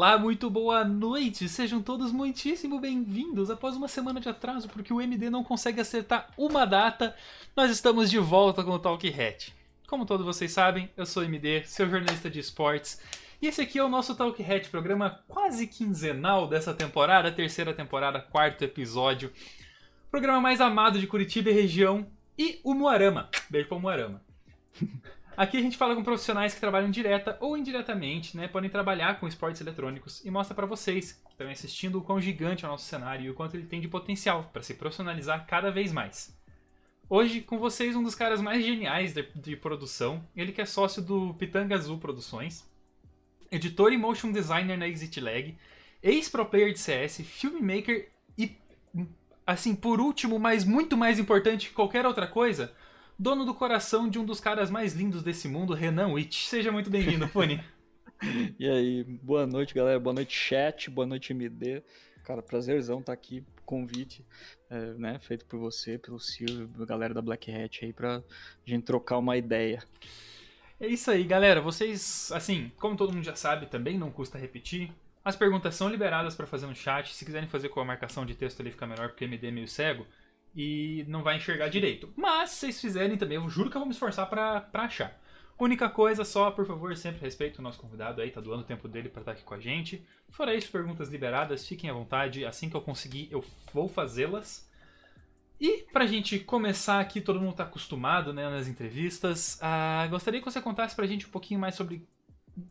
Olá, muito boa noite! Sejam todos muitíssimo bem-vindos. Após uma semana de atraso, porque o MD não consegue acertar uma data, nós estamos de volta com o Talk Hat. Como todos vocês sabem, eu sou o MD, seu jornalista de esportes, e esse aqui é o nosso Talk Hat, programa quase quinzenal dessa temporada, terceira temporada, quarto episódio. Programa mais amado de Curitiba e região, e o Moarama. Beijo pro Moarama. Aqui a gente fala com profissionais que trabalham direta ou indiretamente, né, podem trabalhar com esportes eletrônicos e mostra para vocês que estão assistindo o quão gigante é o nosso cenário e o quanto ele tem de potencial para se profissionalizar cada vez mais. Hoje, com vocês, um dos caras mais geniais de, de produção, ele que é sócio do Pitanga Azul Produções, editor e motion designer na Exit Lag, ex-pro player de CS, filmmaker e, assim, por último, mas muito mais importante que qualquer outra coisa, dono do coração de um dos caras mais lindos desse mundo, Renan Witt. Seja muito bem-vindo, Fone. e aí, boa noite, galera. Boa noite, chat. Boa noite, MD. Cara, prazerzão estar tá aqui. Convite, é, né, feito por você, pelo Silvio, a galera da Black Hat aí, pra gente trocar uma ideia. É isso aí, galera. Vocês, assim, como todo mundo já sabe, também não custa repetir. As perguntas são liberadas para fazer no chat. Se quiserem fazer com a marcação de texto ali fica melhor, porque o MD é meio cego e não vai enxergar direito. Mas se vocês fizerem também, eu juro que eu vou me esforçar para achar. Única coisa, só por favor, sempre respeito o nosso convidado aí, tá doando o tempo dele para estar tá aqui com a gente. Fora isso, perguntas liberadas, fiquem à vontade, assim que eu conseguir eu vou fazê-las. E pra gente começar aqui, todo mundo tá acostumado né, nas entrevistas, uh, gostaria que você contasse pra gente um pouquinho mais sobre,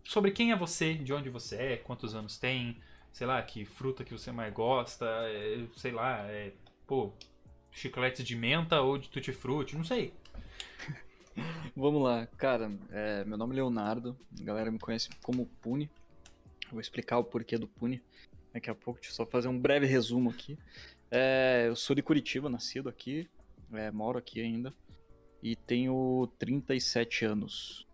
sobre quem é você, de onde você é, quantos anos tem, sei lá, que fruta que você mais gosta, é, sei lá, é, pô, chicletes de menta ou de tutti-frutti, não sei. Vamos lá, cara, é, meu nome é Leonardo, a galera me conhece como Pune, vou explicar o porquê do Pune daqui a pouco, deixa eu só fazer um breve resumo aqui. É, eu sou de Curitiba, nascido aqui, é, moro aqui ainda, e tenho 37 anos.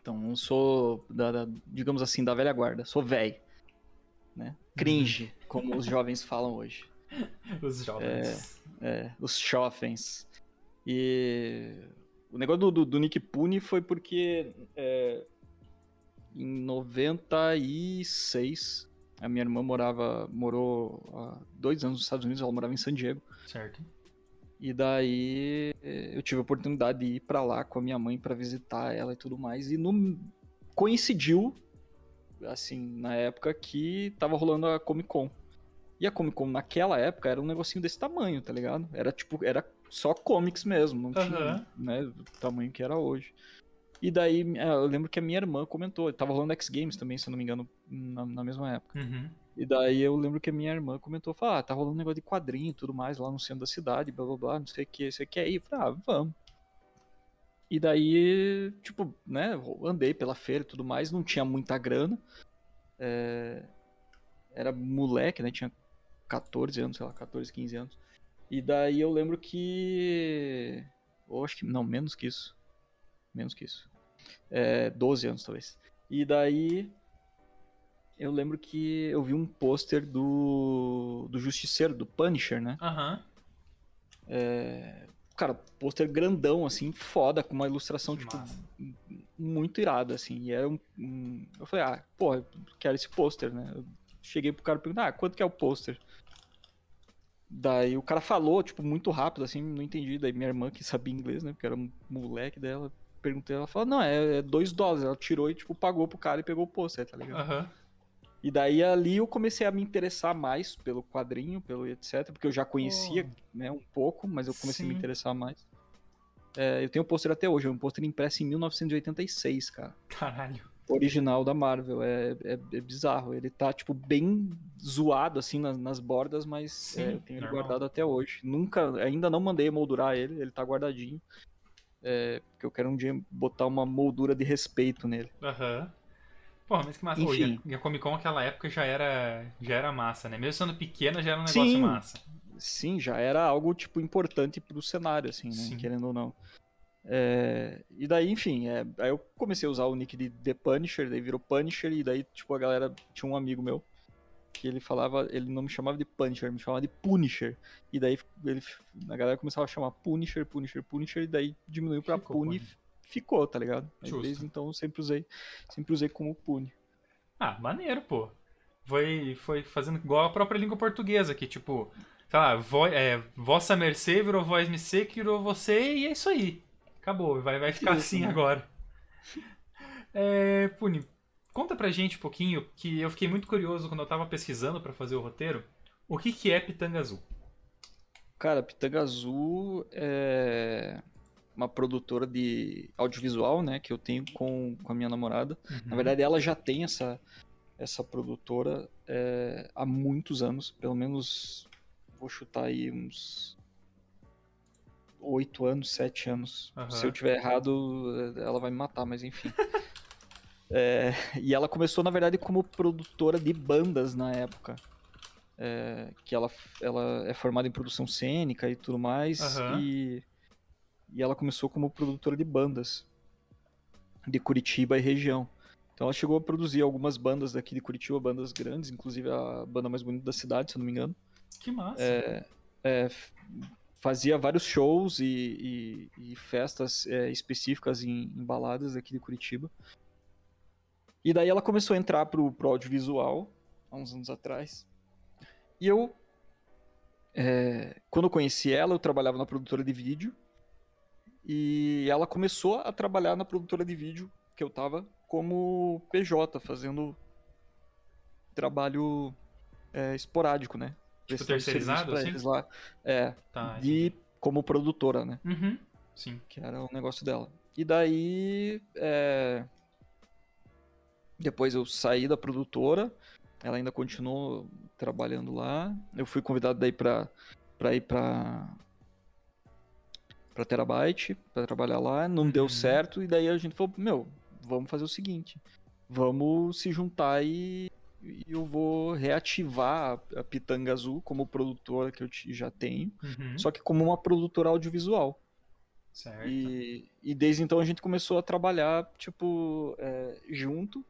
Então, sou, da, da, digamos assim, da velha guarda, sou velho, né? Cringe, como os jovens falam hoje. Os jovens. É, é, os jovens. E o negócio do, do, do Nick Pune foi porque é, em 96 a minha irmã morava, morou há dois anos nos Estados Unidos, ela morava em San Diego. Certo. E daí eu tive a oportunidade de ir para lá com a minha mãe para visitar ela e tudo mais. E no, coincidiu, assim, na época que tava rolando a Comic Con. E a Comic Con naquela época era um negocinho desse tamanho, tá ligado? Era tipo, era só comics mesmo, não uhum. tinha né, o tamanho que era hoje. E daí é, eu lembro que a minha irmã comentou, tava rolando X Games também, se eu não me engano, na, na mesma época. Uhum. E daí eu lembro que a minha irmã comentou, falou, ah, tá rolando um negócio de quadrinho e tudo mais lá no centro da cidade, blá blá blá, não sei o que, você quer ir? Eu falei, ah, vamos. E daí, tipo, né, andei pela feira e tudo mais, não tinha muita grana. É... Era moleque, né, tinha 14 anos, sei lá, 14, 15 anos. E daí eu lembro que. Ou acho que. Não, menos que isso. Menos que isso. É, 12 anos, talvez. E daí. Eu lembro que eu vi um pôster do. do Justiceiro, do Punisher, né? Aham. Uhum. É, cara, pôster grandão, assim, foda, com uma ilustração, que tipo, massa. muito irada, assim. E era um, um, Eu falei, ah, porra, quero esse pôster, né? Cheguei pro cara e perguntei, ah, quanto que é o pôster? Daí o cara falou, tipo, muito rápido, assim, não entendi. Daí minha irmã, que sabia inglês, né? Porque era um moleque dela, perguntei, ela falou, não, é, é dois dólares. Ela tirou e, tipo, pagou pro cara e pegou o pôster, tá ligado? Uhum. E daí ali eu comecei a me interessar mais pelo quadrinho, pelo etc, porque eu já conhecia, oh. né, um pouco, mas eu comecei Sim. a me interessar mais. É, eu tenho o pôster até hoje, é um pôster impresso em 1986, cara. Caralho original da Marvel. É, é, é, bizarro. Ele tá, tipo, bem zoado, assim, nas, nas bordas, mas Sim, é, eu tenho ele guardado até hoje. Nunca, ainda não mandei moldurar ele, ele tá guardadinho. É, porque eu quero um dia botar uma moldura de respeito nele. Aham. Uhum. Porra, mas que massa. Enfim. Oh, e, a, Comic Con naquela época já era, já era massa, né? Mesmo sendo pequena, já era um negócio sim, massa. Sim, já era algo, tipo, importante pro cenário, assim, né? Sim. Querendo ou não. É, e daí, enfim, é, aí eu comecei a usar o nick de The Punisher, daí virou Punisher, e daí, tipo, a galera tinha um amigo meu que ele falava, ele não me chamava de Punisher, me chamava de Punisher. E daí ele, a galera começava a chamar Punisher, Punisher, Punisher, e daí diminuiu pra ficou, Puni, ficou, tá ligado? Aí, desde então eu sempre usei, sempre usei como Puni. Ah, maneiro, pô. Foi, foi fazendo igual a própria língua portuguesa, que tipo, sei lá, vo, é, vossa mercê virou voz me ser, que virou você, e é isso aí. Acabou, vai, vai ficar Isso, assim né? agora. É, Puni, conta pra gente um pouquinho, que eu fiquei muito curioso quando eu tava pesquisando pra fazer o roteiro, o que que é Pitanga Azul? Cara, Pitanga Azul é uma produtora de audiovisual, né, que eu tenho com, com a minha namorada. Na verdade, ela já tem essa, essa produtora é, há muitos anos, pelo menos vou chutar aí uns oito anos, sete anos. Aham. Se eu tiver errado, ela vai me matar, mas enfim. É, e ela começou, na verdade, como produtora de bandas na época. É, que ela, ela é formada em produção cênica e tudo mais. Aham. E, e ela começou como produtora de bandas de Curitiba e região. Então ela chegou a produzir algumas bandas daqui de Curitiba, bandas grandes, inclusive a banda mais bonita da cidade, se eu não me engano. Que massa. É, f- fazia vários shows e, e- e festas é, específicas em, em baladas aqui de Curitiba. E daí ela começou a entrar pro, pro audiovisual, há uns anos atrás. E eu, é, quando eu conheci ela, eu trabalhava na produtora de vídeo. E ela começou a trabalhar na produtora de vídeo que eu tava como PJ, fazendo trabalho é, esporádico, né? Tipo, terceirizado, pra assim? eles lá. É, Tá. de como produtora, né? Uhum. Sim. Que era o negócio dela. E daí, é, depois eu saí da produtora, ela ainda continuou trabalhando lá. Eu fui convidado daí pra, pra ir pra, pra Terabyte, pra trabalhar lá. Não deu Uhum. certo, e daí a gente falou, meu, vamos fazer o seguinte, vamos se juntar e, e eu vou reativar a, a Pitanga Azul como produtora que eu já tenho, Uhum. só que como uma produtora audiovisual. Certo. E, e desde então a gente começou a trabalhar, tipo, é, junto.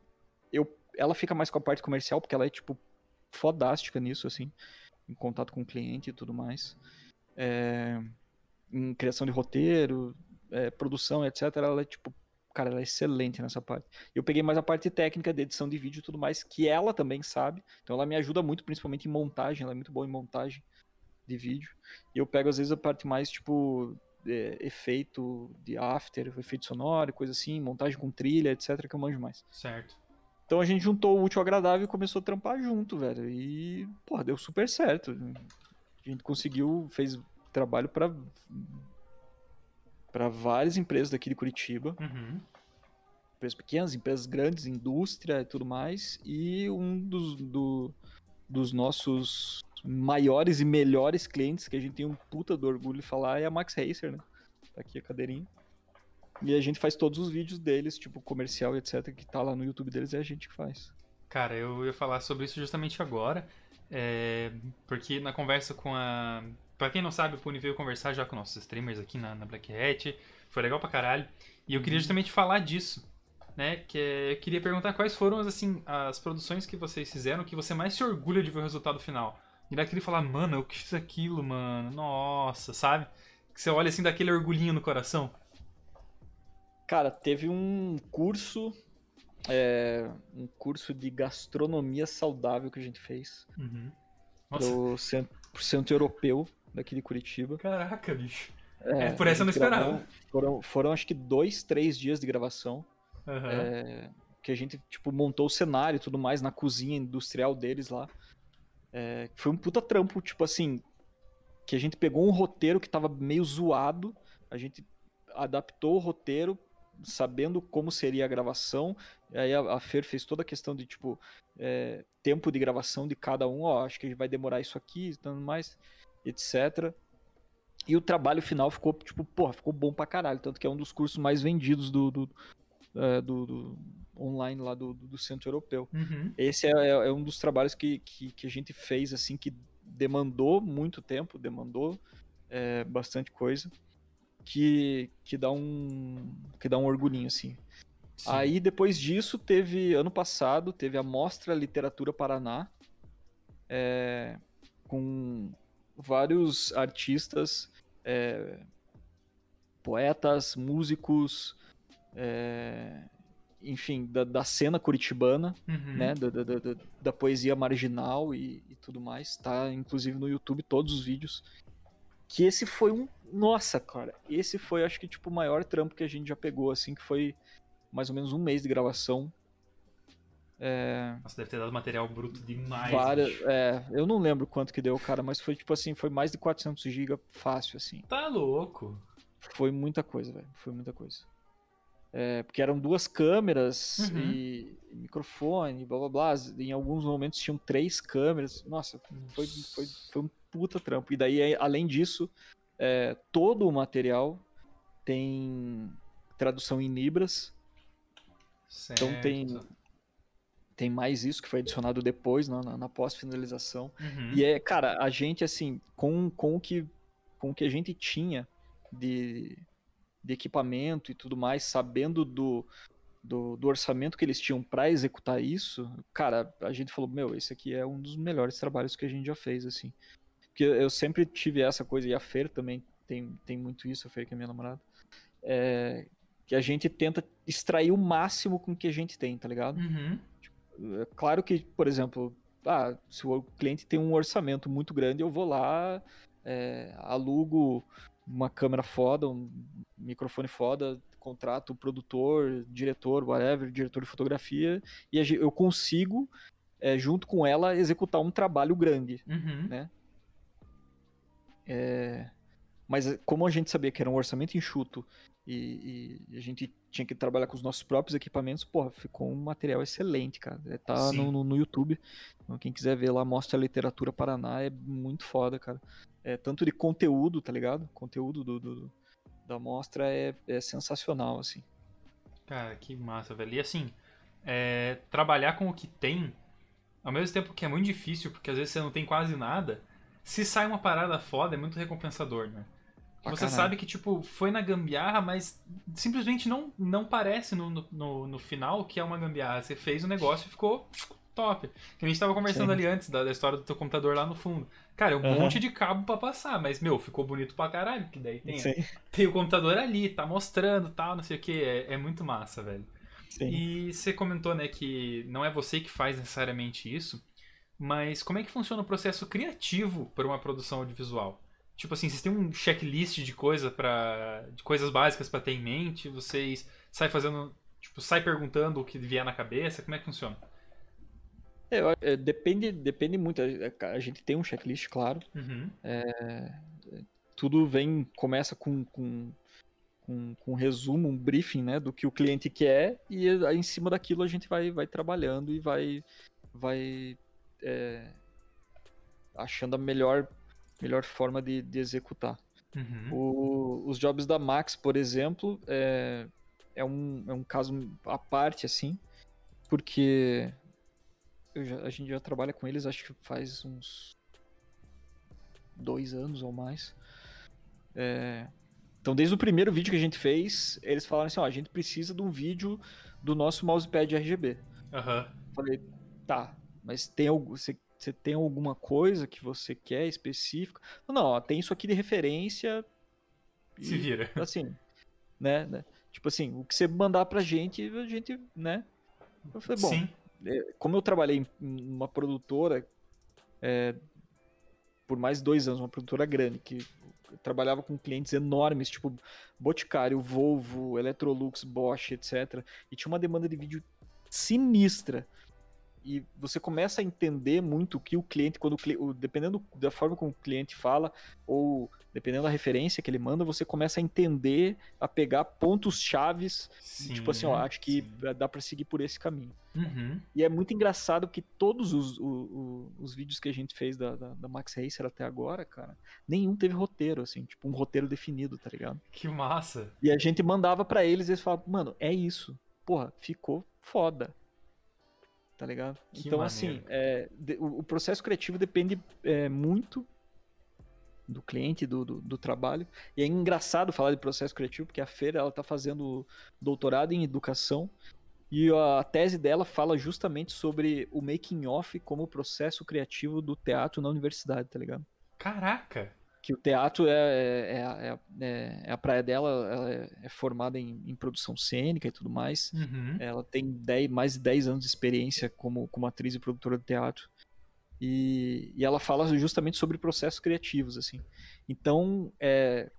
Eu, ela fica mais com a parte comercial, porque ela é, tipo, fodástica nisso, assim, em contato com o cliente e tudo mais. É, em criação de roteiro, é, produção, etc. Ela é, tipo, cara, ela é excelente nessa parte. Eu peguei mais a parte técnica de edição de vídeo e tudo mais, que ela também sabe. Então ela me ajuda muito, principalmente em montagem, ela é muito boa em montagem de vídeo. E eu pego, às vezes, a parte mais, tipo, é, efeito de after, efeito sonoro, coisa assim, montagem com trilha, etc, que eu manjo mais. Certo. Então a gente juntou o útil ao agradável e começou a trampar junto, velho. E, pô, deu super certo. A gente conseguiu, fez trabalho pra para várias empresas daqui de Curitiba, Uhum. empresas pequenas, empresas grandes, indústria e tudo mais. E um dos, do- dos nossos maiores e melhores clientes, que a gente tem um puta do orgulho de falar, é a Max Racer, né? Tá aqui a cadeirinha. E a gente faz todos os vídeos deles, tipo comercial e etc, que tá lá no YouTube deles, é a gente que faz. Cara, eu ia falar sobre isso justamente agora, é, porque na conversa com a... Pra quem não sabe, o Puni veio conversar já com nossos streamers aqui na, na Black Hat, foi legal pra caralho, e eu queria justamente falar disso, né, que é, eu queria perguntar quais foram, assim, as produções que vocês fizeram que você mais se orgulha de ver o resultado final. E daquele falar, mano, eu que fiz aquilo, mano, nossa, sabe? Que você olha assim, daquele orgulhinho no coração. Cara, teve um curso, é, um curso de gastronomia saudável que a gente fez Uhum. Nossa, pro centro, pro centro europeu daqui de Curitiba. caraca, bicho. É, por a essa eu não gente gravou- esperava. Foram, foram acho que dois, três dias de gravação. Aham. é, que a gente, tipo, montou o cenário e tudo mais na cozinha industrial deles lá. É, foi um puta trampo, tipo assim, que a gente pegou um roteiro que tava meio zoado, a gente adaptou o roteiro sabendo como seria a gravação, e aí a, a Fer fez toda a questão de, tipo, é, tempo de gravação de cada um, ó, acho que vai demorar isso aqui e tudo mais, etc. E o trabalho final ficou, tipo, porra, ficou bom pra caralho, tanto que é um dos cursos mais vendidos do, do, é, do- do online lá do, do centro europeu. Uhum. Esse é, é- é um dos trabalhos que, que, que a gente fez, assim, que demandou muito tempo, demandou é, bastante coisa, que, que, dá um, que dá um orgulhinho, assim. Sim. Aí, depois disso, teve, ano passado, teve a Mostra Literatura Paraná, é, com vários artistas, é, poetas, músicos, é, enfim, da, da cena curitibana, Uhum. né? Da, da, da, poesia marginal e, e tudo mais. Tá, inclusive, no YouTube, todos os vídeos. Que esse foi um. Nossa, cara. Esse foi, acho que, tipo, o maior trampo que a gente já pegou, assim, que foi mais ou menos um mês de gravação. É, Nossa, deve ter dado material bruto demais. várias, é, eu não lembro quanto que deu, cara, mas foi, tipo assim, foi mais de 400 GB fácil, assim. Tá louco. Foi muita coisa, velho. Foi muita coisa. É, porque eram duas câmeras Uhum. e, e microfone, blá blá blá. Em alguns momentos tinham três câmeras. Nossa, foi, foi, foi um puta trampo. E daí, é, além disso, é, todo o material tem tradução em Libras. Certo. Então tem, tem mais isso que foi adicionado depois, na, na- na pós-finalização. Uhum. E é, cara, a gente, assim, com, com, o, que, com o que a gente tinha de, de equipamento e tudo mais, sabendo do, do, do orçamento que eles tinham pra executar isso, cara, a gente falou, meu, esse aqui é um dos melhores trabalhos que a gente já fez, assim. Porque eu sempre tive essa coisa, e a Fer também tem, tem muito isso, a Fer que é minha namorada, é, que a gente tenta extrair o máximo com o que a gente tem, tá ligado? Uhum. É Claro que, por exemplo, ah, se o cliente tem um orçamento muito grande, eu vou lá, é, alugo uma câmera foda, um microfone foda, contrato o produtor, diretor, whatever, diretor de fotografia, e eu consigo, é, junto com ela, executar um trabalho grande. Uhum. Né? É, Mas eh, como a gente sabia que era um orçamento enxuto e, e a gente tinha que trabalhar com os nossos próprios equipamentos, porra, ficou um material excelente, cara. É, Tá no, no, no YouTube. Então, quem quiser ver lá, mostra a literatura Paraná, é muito foda, cara. É, tanto de conteúdo, tá ligado? Conteúdo do, do- da mostra é, é sensacional, assim. Cara, que massa, velho. E assim, é, trabalhar com o que tem, ao mesmo tempo que é muito difícil, porque às vezes você não tem quase nada, se sai uma parada foda, é muito recompensador, né? Pra Você caralho. sabe que, tipo, foi na gambiarra, mas simplesmente não, não parece no, no- no, final que é uma gambiarra. Você fez o negócio e ficou top. Que a gente tava conversando Sim. ali antes da, da história do teu computador lá no fundo. Cara, é um Aham. monte de cabo pra passar, mas, meu, ficou bonito pra caralho, que daí tem, Sim, tem o computador ali, tá mostrando tal, não sei o que. É, é muito massa, velho. sim. E você comentou, né, que não é você que faz necessariamente isso, mas como é que funciona o processo criativo para uma produção audiovisual? Tipo assim, vocês têm um checklist de coisa para de coisas básicas para ter em mente, vocês saem fazendo, tipo, sai perguntando o que vier na cabeça, como é que funciona? É, é, depende, depende muito. A, a gente tem um checklist, claro. Uhum. tudo vem, começa com, com, com, com um resumo, um briefing, né, do que o cliente quer e aí em cima daquilo a gente vai, vai trabalhando e vai, vai é, achando a melhor, melhor forma de, de executar. Uhum. O- os jobs da Max, por exemplo, é, é, um, é um caso à parte, assim, porque já- a gente já trabalha com eles, acho que faz uns dois anos ou mais. É, então, desde o primeiro vídeo que a gente fez, eles falaram assim: ó, a gente precisa de um vídeo do nosso mousepad RGB. Aham. Falei, tá, mas tem você, você tem alguma coisa que você quer específica? Não, ó, tem isso aqui de referência. Se e, vira. Assim, né, né? Tipo assim, o que você mandar pra gente, a gente, né? Eu falei, bom, Sim. é, como eu trabalhei em uma produtora é, por mais de dois anos, uma produtora grande, que trabalhava com clientes enormes, tipo Boticário, Volvo, Electrolux, Bosch, etc. E tinha uma demanda de vídeo sinistra. E você começa a entender muito o que o cliente, quando o, dependendo da forma como o cliente fala, ou dependendo da referência que ele manda, você começa a entender, a pegar pontos chaves, Sim. tipo assim, ó, acho que sim. dá pra seguir por esse caminho. Uhum. E é muito engraçado que todos os, o- o- os vídeos que a gente fez da, da, da Max Racer até agora, cara, nenhum teve roteiro, assim, tipo, um roteiro definido, tá ligado? Que massa. E a gente mandava pra eles e eles falavam, mano, é isso. Porra, ficou foda. Tá ligado? Que então, maneiro. assim, é, de- o, o processo criativo depende é, muito do cliente, do, do, do trabalho. E é engraçado falar de processo criativo, porque a Feira, ela tá fazendo doutorado em educação e a tese dela fala justamente sobre o making off como processo criativo do teatro na universidade, tá ligado? Caraca. Que o teatro é, é, é, é, é a praia dela, ela é, é formada em, em, produção cênica e tudo mais. Uhum. Ela tem 10, mais de 10 anos de experiência como, como atriz e produtora de teatro. E, e ela fala justamente sobre processos criativos, assim. Então, é,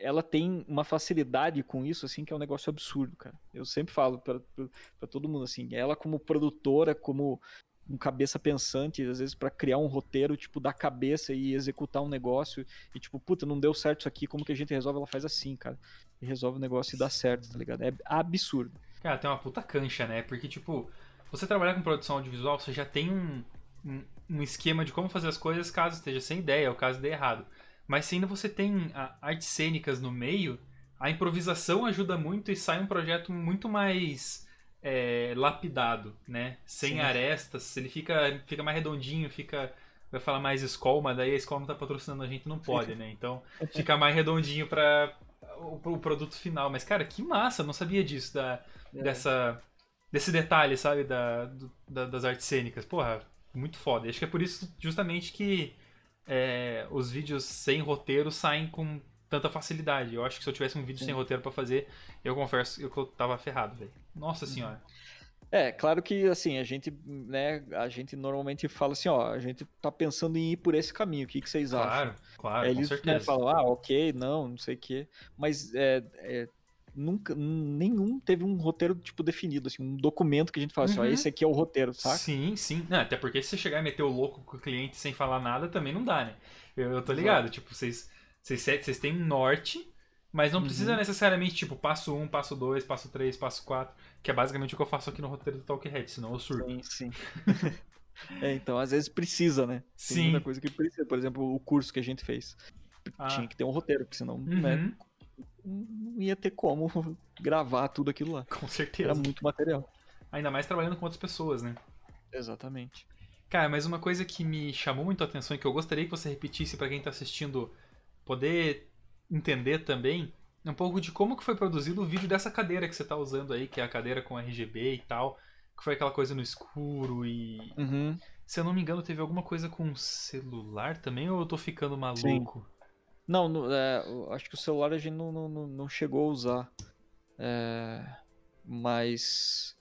ela tem uma facilidade com isso, assim, que é um negócio absurdo, cara. Eu sempre falo para todo mundo, assim, ela como produtora, como um cabeça pensante, às vezes para criar um roteiro, tipo, da cabeça e executar um negócio, e tipo, puta, não deu certo isso aqui, como que a gente resolve? Ela faz assim, cara. E resolve o negócio e dá certo, tá ligado? É absurdo. Cara, tem uma puta cancha, né? Porque, tipo, você trabalhar com produção audiovisual, você já tem um, um, um esquema de como fazer as coisas caso esteja sem ideia, ou caso dê errado. Mas se ainda você tem artes cênicas no meio, a improvisação ajuda muito e sai um projeto muito mais é, lapidado, né? Sem Sim. arestas, ele fica, fica mais redondinho, fica. Vai falar mais escola, mas daí a escola não tá patrocinando a gente, não pode, né? Então fica mais redondinho para o, o, produto final. Mas, cara, que massa, não sabia disso, da, é. dessa, desse detalhe, sabe? Da, do, da, das artes cênicas. Porra, muito foda. Acho que é por isso justamente que é, os vídeos sem roteiro saem com tanta facilidade. Eu acho que se eu tivesse um vídeo Sim. sem roteiro para fazer, eu confesso que eu tava ferrado, velho. Nossa senhora. É, claro que assim, a gente, né, a gente normalmente fala assim, ó, a gente tá pensando em ir por esse caminho, o que, que vocês claro, acham? Claro, claro, Eles com certeza. Né, falam, ah, ok, não, não sei o quê. Mas é, é, nunca, nenhum teve um roteiro, tipo, definido, assim, um documento que a gente fala assim, ó, uhum. esse aqui é o roteiro, saca? Sim, sim. Não, até porque se você chegar e meter o louco com o cliente sem falar nada, também não dá, né? Eu, eu tô ligado, Exato. tipo, vocês, vocês, vocês têm um norte, mas não uhum. precisa necessariamente, tipo, passo 1, um, passo 2, passo 3, passo 4, que é basicamente o que eu faço aqui no roteiro do Talkhead, senão eu surto. Sim, sim. é, então, às vezes precisa, né? Tem sim. muita coisa que precisa. Por exemplo, o curso que a gente fez. Ah. Tinha que ter um roteiro, porque senão, né, uhum. né? não ia ter como gravar tudo aquilo lá. Com certeza. Era muito material. Ainda mais trabalhando com outras pessoas, né? Exatamente. Cara, mas uma coisa que me chamou muito a atenção e que eu gostaria que você repetisse para quem tá assistindo poder entender também um pouco de como que foi produzido o vídeo dessa cadeira que você tá usando aí, que é a cadeira com RGB e tal, que foi aquela coisa no escuro e uhum. se eu não me engano teve alguma coisa com celular também ou eu tô ficando maluco? Sim. Não, no, é, acho que o celular a gente não, não, não chegou a usar. É, mas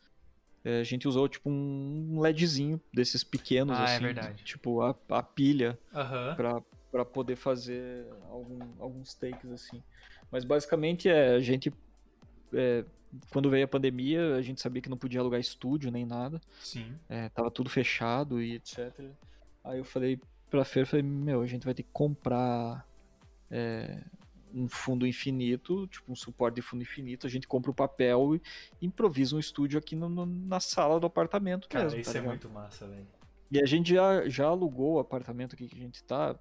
é, a gente usou tipo um LEDzinho desses pequenos, ah, é assim. É verdade. Tipo a, a pilha uhum. pra, pra poder fazer algum, alguns takes assim. Mas basicamente é, a gente. É, quando veio a pandemia, a gente sabia que não podia alugar estúdio nem nada. Sim. É, tava tudo fechado e etc. Aí eu falei pra Fer, falei, meu, a gente vai ter que comprar é, um fundo infinito, tipo um suporte de fundo infinito, a gente compra o papel e improvisa um estúdio aqui no, no, na sala do apartamento Cara, mesmo. isso tá é muito massa, velho. E a gente já, já alugou o apartamento aqui que a gente tá,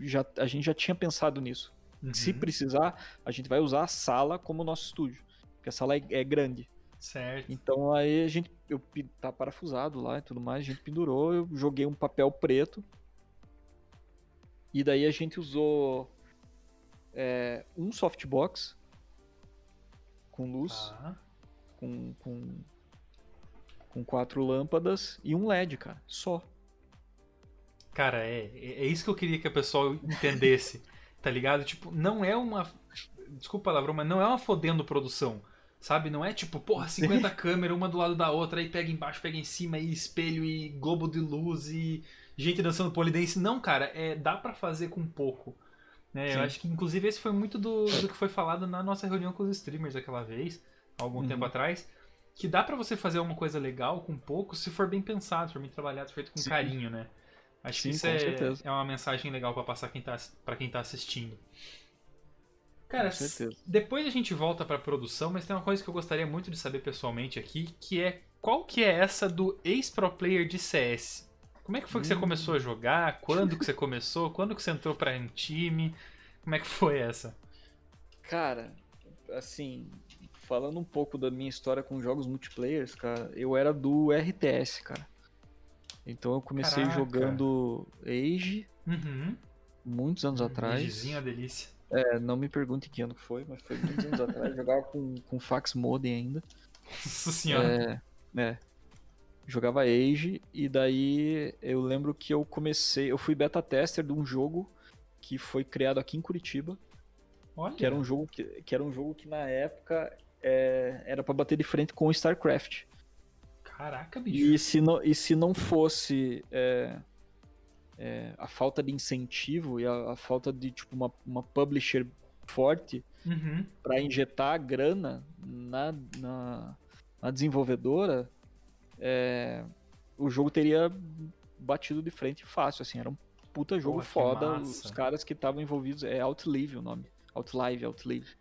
já, a gente já tinha pensado nisso. Uhum. Se precisar, a gente vai usar a sala como nosso estúdio, porque a sala é, é grande. Certo. Então aí a gente, eu tá parafusado lá e tudo mais, a gente pendurou, eu joguei um papel preto. E daí a gente usou é, um softbox com luz, ah. com, com, com quatro lâmpadas e um LED, cara, só. Cara, é, é isso que eu queria que a pessoa entendesse, tá ligado? Tipo, não é uma. Desculpa a palavra, mas não é uma fodendo produção. Sabe? Não é tipo, porra, 50 câmeras, uma do lado da outra, aí pega embaixo, pega em cima, e espelho, e globo de luz, e gente dançando polidense. Não, cara, é, dá para fazer com pouco. Né? Eu acho que, inclusive, esse foi muito do, do que foi falado na nossa reunião com os streamers aquela vez, algum uhum. tempo atrás. Que dá para você fazer uma coisa legal com pouco se for bem pensado, se for bem trabalhado, feito com Sim. carinho, né? Acho Sim, que isso é, é uma mensagem legal para passar quem tá, para quem tá assistindo. Cara, depois a gente volta pra produção, mas tem uma coisa que eu gostaria muito de saber pessoalmente aqui, que é qual que é essa do ex-pro player de CS? Como é que foi que você hum. começou a jogar? Quando que você começou? Quando que você entrou para um time? Como é que foi essa? Cara, assim, falando um pouco da minha história com jogos multiplayers, cara, eu era do RTS, cara. Então eu comecei Caraca. jogando Age, uhum. muitos anos atrás. Agezinho, delícia. É, não me pergunte que ano que foi, mas foi muitos anos atrás. Jogava com, com fax modem ainda. Nossa senhora. É, é jogava Age, e daí eu lembro que eu comecei, eu fui beta tester de um jogo que foi criado aqui em Curitiba, Olha. que era um jogo que, que era um jogo que na época é, era para bater de frente com o StarCraft. Caraca, bicho. E se não, e se não fosse é, é, a falta de incentivo e a, a falta de tipo uma, uma publisher forte Uhum. para injetar grana na, na, na desenvolvedora, é, o jogo teria batido de frente fácil, assim, era um puta jogo foda, os caras que estavam envolvidos, é Outlive o nome, Outlive, Outlive.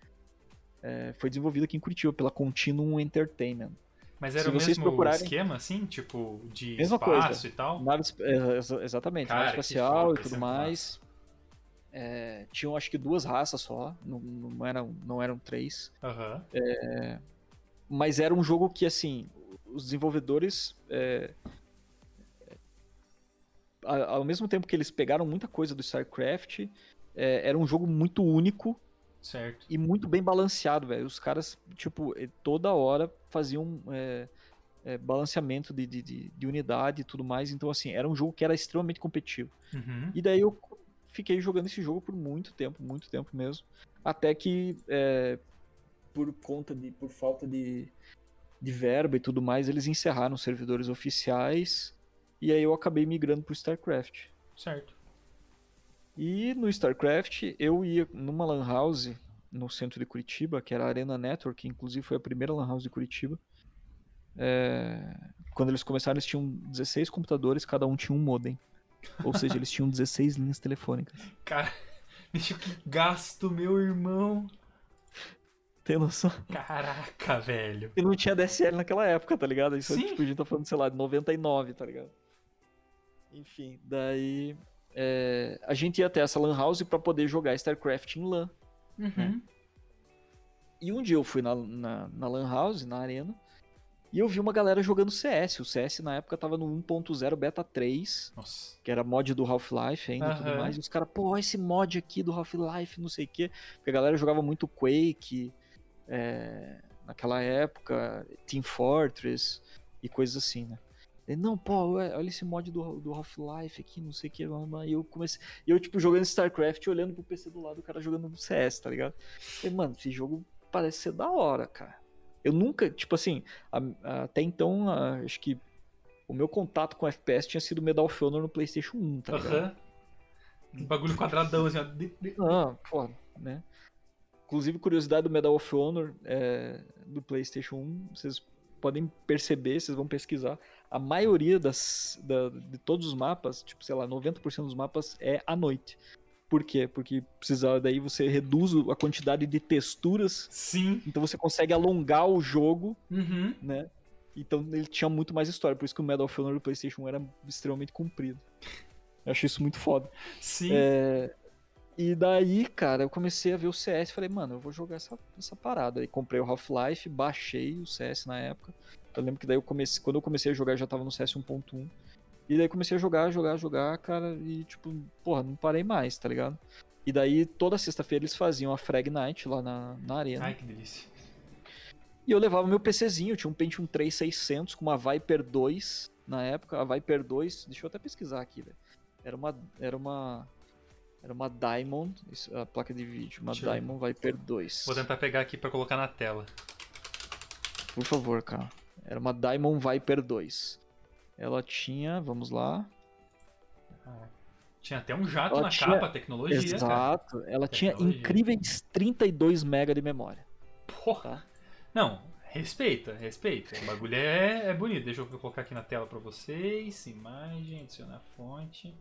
É, foi desenvolvido aqui em Curitiba pela Continuum Entertainment. Mas era Se o vocês mesmo procurarem- esquema, assim? Tipo, de Mesma espaço coisa. e tal? Nave, é, exa- exatamente, Cara, nave espacial e tudo é mais. É, tinham acho que duas raças só, não, não, eram, não eram três. Aham. Mas era um jogo que, assim, os desenvolvedores. é, a- ao mesmo tempo que eles pegaram muita coisa do StarCraft, é, era um jogo muito único Certo. e muito bem balanceado, velho. Os caras, tipo, eh, toda hora faziam é, é, balanceamento de, de, de- de unidade e tudo mais. Então, assim, era um jogo que era extremamente competitivo. Uhum. E daí eu fiquei jogando esse jogo por muito tempo, muito tempo mesmo. Até que, é, por conta de. por falta de, de verba e tudo mais, eles encerraram os servidores oficiais. E aí eu acabei migrando pro StarCraft. Certo. E no StarCraft eu ia numa Lan House no centro de Curitiba, que era a Arena Network, que inclusive foi a primeira Lan House de Curitiba. É, Quando eles começaram, eles tinham 16 computadores, cada um tinha um modem. Ou seja, eles tinham 16 linhas telefônicas. Cara, bicho, que gasto, meu irmão. Tem noção? Caraca, velho. E não tinha DSL naquela época, tá ligado? Isso Sim. tipo, a gente tá falando, sei lá, de 99, tá ligado? Enfim, daí é, a gente ia até essa Lan House pra poder jogar StarCraft em LAN. Uhum. E um dia eu fui na, na, na Lan House, na arena, e eu vi uma galera jogando CS. O CS na época tava no 1.0 Beta 3, Nossa. que era mod do Half-Life ainda e tudo mais. E os caras, pô, esse mod aqui do Half-Life, não sei o quê. Porque a galera jogava muito Quake é, naquela época, Team Fortress e coisas assim, né? Não, pô, ué, olha esse mod do, do Half-Life aqui, não sei o que. E eu comecei. E eu, tipo, jogando StarCraft, olhando pro PC do lado, o cara jogando no CS, tá ligado? Falei, mano, esse jogo parece ser da hora, cara. Eu nunca, tipo assim, a- a- até então, a- acho que o meu contato com FPS tinha sido Medal of Honor no PlayStation 1, tá ligado? Aham. Um bagulho quadradão, assim, ó. Ah, pô, né? Inclusive, curiosidade do Medal of Honor é, do PlayStation 1, vocês podem perceber, vocês vão pesquisar, a maioria das, da- de todos os mapas, tipo, sei lá, 90% dos mapas é à noite. Por quê? Porque precisa, daí você reduz a quantidade de texturas, Sim. então você consegue alongar o jogo, Uhum. né? Então ele tinha muito mais história, por isso que o Medal of Honor do PlayStation 1 era extremamente comprido. Eu achei isso muito foda. Sim. É, e daí, cara, eu comecei a ver o CS e falei, mano, eu vou jogar essa, essa parada. Aí comprei o Half-Life, baixei o CS na época. Eu lembro que daí eu comecei, quando eu comecei a jogar, eu já tava no CS 1.1. E daí comecei a jogar, jogar, jogar, cara, e tipo, porra, não parei mais, tá ligado? E daí toda sexta-feira eles faziam a Frag Night lá na, na arena. Ai, que delícia. E eu levava meu PCzinho, eu tinha um Pentium 3600 com uma Viper 2 na época, a Viper 2, deixa eu até pesquisar aqui, velho. Era uma era uma era uma Diamond, a placa de vídeo, uma Deixa eu- Diamond Viper 2. Vou tentar pegar aqui pra colocar na tela. Por favor, cara. Era uma Diamond Viper 2. Ela tinha, vamos lá. Tinha até um jato Ela na tinha- capa, tecnologia, cara. Exato. Ela tinha Tecnologia. incríveis 32 MB de memória. Porra. Tá. Não, respeita, respeita. O bagulho é, é bonito. Deixa eu colocar aqui na tela pra vocês. Imagem, adicionar fonte.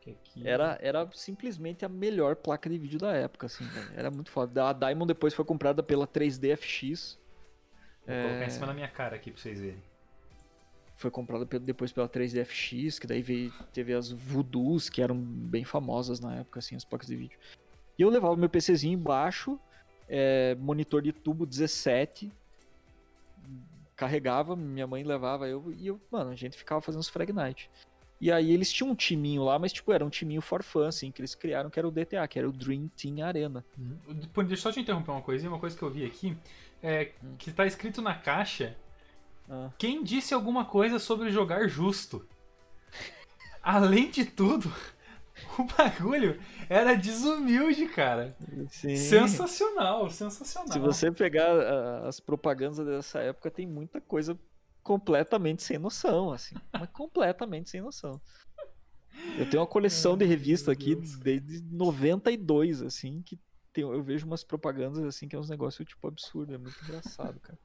Aqui... Era, era simplesmente a melhor placa de vídeo da época, assim. Era muito foda. A Diamond depois foi comprada pela 3DFX. Vou colocar É, em cima da minha cara aqui pra vocês verem. Foi comprada depois pela 3DFX, que daí veio, teve as Voodoos, que eram bem famosas na época, assim, as placas de vídeo. E eu levava meu PCzinho embaixo, é, monitor de tubo 17, carregava, minha mãe levava eu, e eu, mano, a gente ficava fazendo os Frag Night. E aí eles tinham um timinho lá, mas tipo, era um timinho for fun, assim, que eles criaram, que era o DTA, que era o Dream Team Arena. Depois, deixa eu só te interromper uma coisinha, uma coisa que eu vi aqui. É que tá escrito na caixa. Ah. Quem disse alguma coisa sobre jogar justo? Além de tudo, O bagulho era desumilde, cara. Sim. Sensacional, sensacional. Se você pegar uh, as propagandas dessa época, tem muita coisa completamente sem noção, assim. Mas completamente sem noção. Eu tenho uma coleção de revista aqui desde 92, assim, que tem, eu vejo umas propagandas assim que é uns negócios tipo absurdo, é muito engraçado, cara.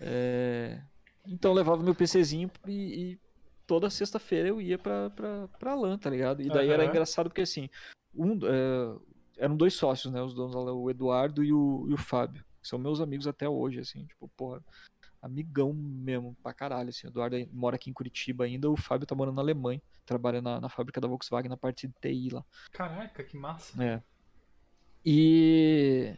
É... Então eu levava meu PCzinho e, e toda sexta-feira eu ia pra, pra, pra LAN, tá ligado? E daí uhum. era engraçado porque assim, um, é... eram dois sócios, né? Os donos o Eduardo e o, e o Fábio. Que são meus amigos até hoje, assim, tipo, porra, amigão mesmo, pra caralho, assim. O Eduardo mora aqui em Curitiba ainda, o Fábio tá morando na Alemanha, trabalha na, na fábrica da Volkswagen, na parte de TI lá. Caraca, que massa. É. E.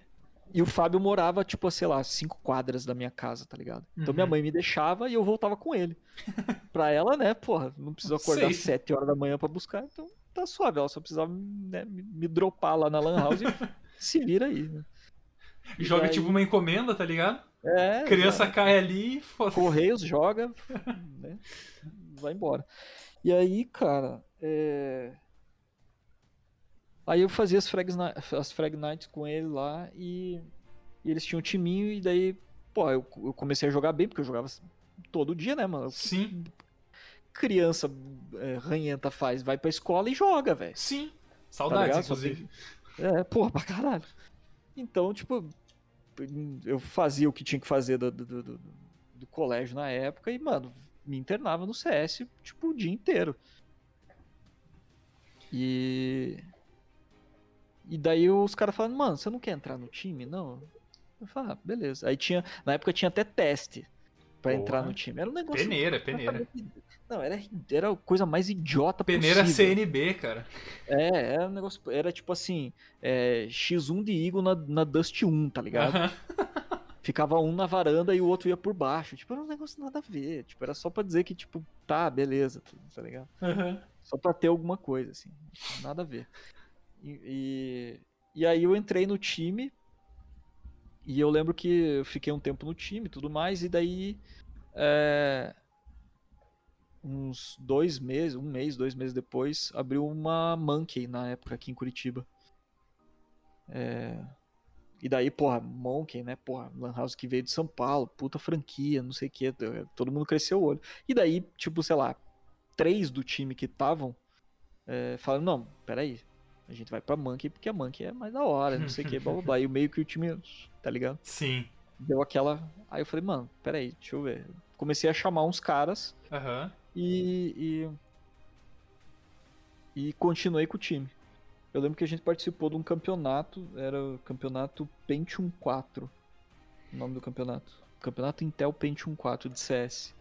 E o Fábio morava, tipo, sei lá, cinco quadras da minha casa, tá ligado? Então uhum. minha mãe me deixava e eu voltava com ele. pra ela, né, porra, não precisa acordar às sete horas da manhã para buscar, então tá suave. Ela só precisava né, me dropar lá na Lan House e se vira aí, né? Joga daí... tipo uma encomenda, tá ligado? É. Criança cai ali e Correios joga, né? Vai embora. E aí, cara, é... Aí eu fazia as frag, as frag nights com ele lá e, e eles tinham um timinho e daí, pô, eu, eu, comecei a jogar bem, porque eu jogava todo dia, né, mano? Sim. Criança é, ranhenta faz, vai pra escola e joga, velho. Sim. Saudades, tá inclusive. É, porra, pra caralho. Então, tipo, eu fazia o que tinha que fazer do, do, do, do colégio na época e, mano, me internava no CS, tipo, o dia inteiro. E e daí os caras falaram, mano, você não quer entrar no time? Não. Eu falei, ah, beleza. Aí tinha. Na época tinha até teste para entrar no time. Era um negócio. Peneira, peneira. Não, era, era a coisa mais idiota peneira possível. Peneira CNB, cara. É, era um negócio. Era tipo assim: é, X1 de Eagle na, na Dust 1, tá ligado? Uh -huh. Ficava um na varanda e o outro ia por baixo. Tipo, era um negócio nada a ver. Tipo, era só pra dizer que, tipo, tá, beleza, tá ligado? Uh -huh. Só pra ter alguma coisa, assim. Nada a ver. E, e, aí eu entrei no time. E eu lembro que eu fiquei um tempo no time e tudo mais. E daí. É, uns dois meses, um mês, dois meses depois, abriu uma Monkey na época aqui em Curitiba. É, e daí, porra, Monkey, né? Porra, Lan House que veio de São Paulo, puta franquia, não sei o que. Todo mundo cresceu o olho. E daí, tipo, sei lá, três do time que estavam é, falaram: não, peraí, a gente vai pra Monkey porque a Monkey é mais da hora, não sei o que, blá blá blá. E o meio que o time, tá ligado? Sim. Deu aquela. Aí eu falei, mano, peraí, deixa eu ver. Comecei a chamar uns caras uhum. e, e. E continuei com o time. Eu lembro que a gente participou de um campeonato, era o campeonato Pentium 4. O nome do campeonato. Campeonato Intel Pentium 4 de CS.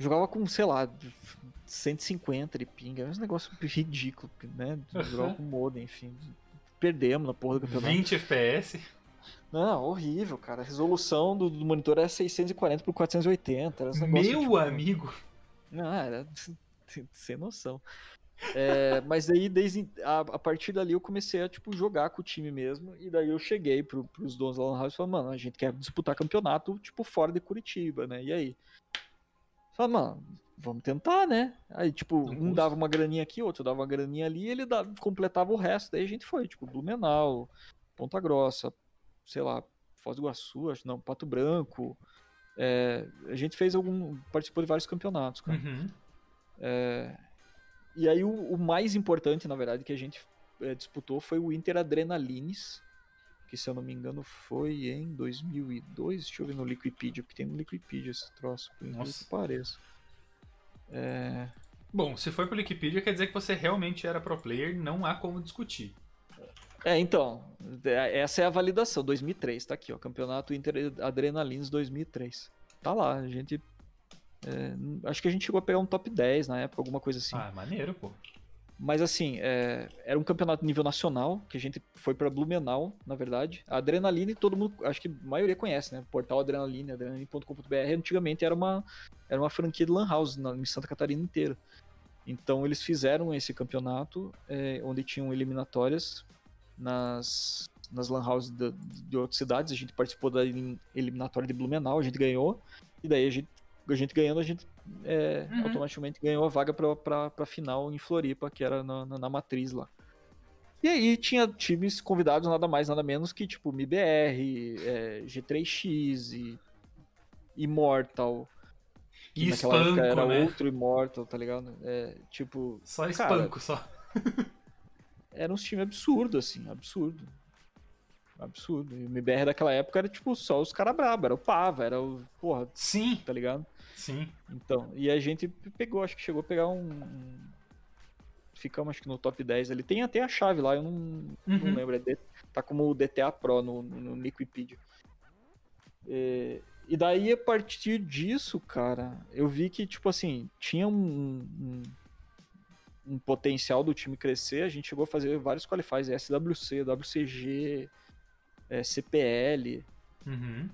Jogava com, sei lá, 150 de ping, é um negócio ridículo, né? Jogar com modem, enfim. Perdemos na porra do campeonato. 20 FPS? Não, horrível, cara. A resolução do, do monitor era 640 por 480. Era um Meu tipo, amigo! Não, era sem noção. É, mas aí, desde a, a, partir dali, eu comecei a tipo, jogar com o time mesmo. E daí eu cheguei pro, pros donos da Lan House e falei, mano, a gente quer disputar campeonato, tipo, fora de Curitiba, né? E aí? Fala, mano, vamos tentar, né? Aí, tipo, um dava uma graninha aqui, outro dava uma graninha ali, e ele dava, completava o resto. Daí a gente foi, tipo, Blumenau, Ponta Grossa, sei lá, Foz do Iguaçu, acho não, Pato Branco. É, a gente fez algum. participou de vários campeonatos, cara. Uhum. É, e aí o, o, mais importante, na verdade, que a gente é, disputou foi o Inter Adrenalines, que se eu não me engano foi em 2002, deixa eu ver no Liquipedia, porque tem no Liquipedia esse troço, por incrível que pareça. É... Bom, se foi pro Wikipedia, quer dizer que você realmente era pro player, não há como discutir. É, então, é, essa é a validação, 2003, tá aqui, ó, Campeonato Inter Adrenalines 2003. Tá lá, a gente... É, acho que a gente chegou a pegar um top 10 na época, alguma coisa assim. Ah, maneiro, pô. Mas assim, é, era um campeonato nível nacional, que a gente foi para Blumenau, na verdade. A Adrenaline, todo mundo, acho que a maioria conhece, né? Portal Adrenaline, adrenaline.com.br, antigamente era uma, era uma franquia de Lan House na, em Santa Catarina inteira. Então eles fizeram esse campeonato, é, onde tinham eliminatórias nas, nas Lan Houses de, de outras cidades. A gente participou da eliminatória de Blumenau, a gente ganhou. E daí a gente, a gente ganhando, a gente é, Uhum. automaticamente ganhou a vaga pra, pra, pra final em Floripa, que era na, na, na matriz lá. E aí tinha times convidados nada mais, nada menos que tipo MIBR, é, G3X e Immortal. que E naquela época espanco, era né? outro Immortal, tá ligado? É, tipo, Só Cara, espanco, só. era um time absurdo, assim, absurdo. Absurdo. E o MBR daquela época era tipo só os caras brabos, era o Pava, era o. Porra, Sim, tá ligado? Sim. Então, e a gente pegou, acho que chegou a pegar um. Ficamos acho que no top 10 ali. Tem até a chave lá, eu não, não Uhum. lembro. É D- tá como DTA Pro no, no, no Wikipedia. É, E daí, a partir disso, cara, eu vi que, tipo assim, tinha um, um, um potencial do time crescer. A gente chegou a fazer vários qualifies, SWC, WCG, é, CPL. Uhum.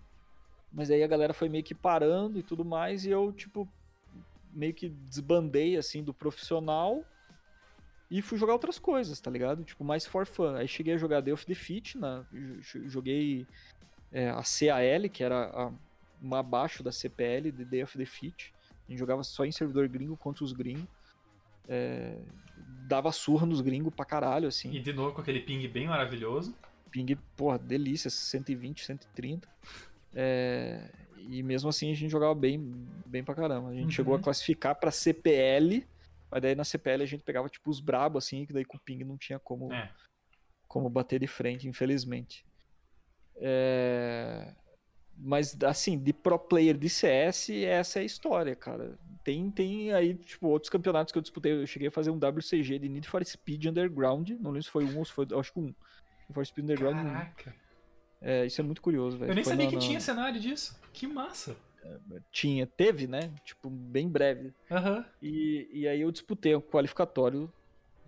Mas aí a galera foi meio que parando e tudo mais, e eu, tipo, meio que desbandei, assim, do profissional e fui jogar outras coisas, tá ligado? Tipo, mais for fun. Aí cheguei a jogar Day of Defeat, j- joguei é, a CAL, que era a- uma abaixo da CPL, de Day of Defeat. A gente jogava só em servidor gringo contra os gringos. É, dava surra nos gringos pra caralho, assim. E de novo com aquele ping bem maravilhoso. Ping, porra, delícia, 120, 130. É, e mesmo assim a gente jogava bem, bem pra caramba. A gente Uhum. chegou a classificar pra CPL, mas daí na CPL a gente pegava tipo os brabo assim, que daí com o ping não tinha como, É. como bater de frente, infelizmente. É, Mas assim, de pro player de CS, essa é a história, cara. Tem, tem aí, tipo, outros campeonatos que eu disputei. Eu cheguei a fazer um WCG de Need for Speed Underground. Não lembro se foi um ou se foi. Acho que um. Need for Speed Underground 1. Caraca. É, isso é muito curioso, velho. Eu nem Foi sabia que tinha cenário disso. Que massa. Tinha, teve, né? Tipo, bem breve. Aham. E, e aí eu disputei o qualificatório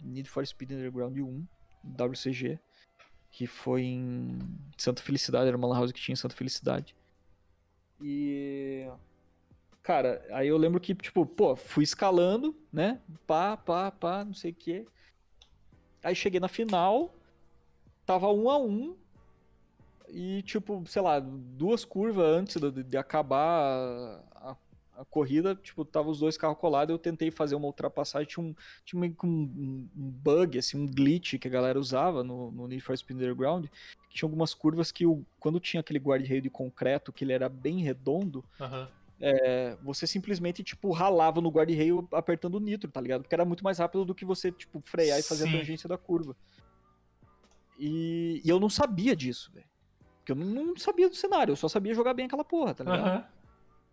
Need for Speed Underground 1, WCG, que foi em Santa Felicidade, era uma lan house que tinha em Santa Felicidade. E. Cara, aí eu lembro que, tipo, pô, fui escalando, né? Pá, pá, pá, não sei o quê. Aí cheguei na final, tava um a um. E, tipo, sei lá, duas curvas antes de, de acabar a, a corrida, tipo, tava os dois carros colados, eu tentei fazer uma ultrapassagem, tinha um, tinha meio que um, um- bug, assim, um glitch que a galera usava no, no Need for Speed Underground, que tinha algumas curvas que, o, quando tinha aquele guarda-reio de concreto, que ele era bem redondo, Aham. é, você simplesmente, tipo, ralava no guarda-reio apertando o nitro, tá ligado? Porque era muito mais rápido do que você, tipo, frear e fazer Sim. a tangência da curva. E, e eu não sabia disso, velho. Porque eu não, sabia do cenário, eu só sabia jogar bem aquela porra, tá ligado? Aham.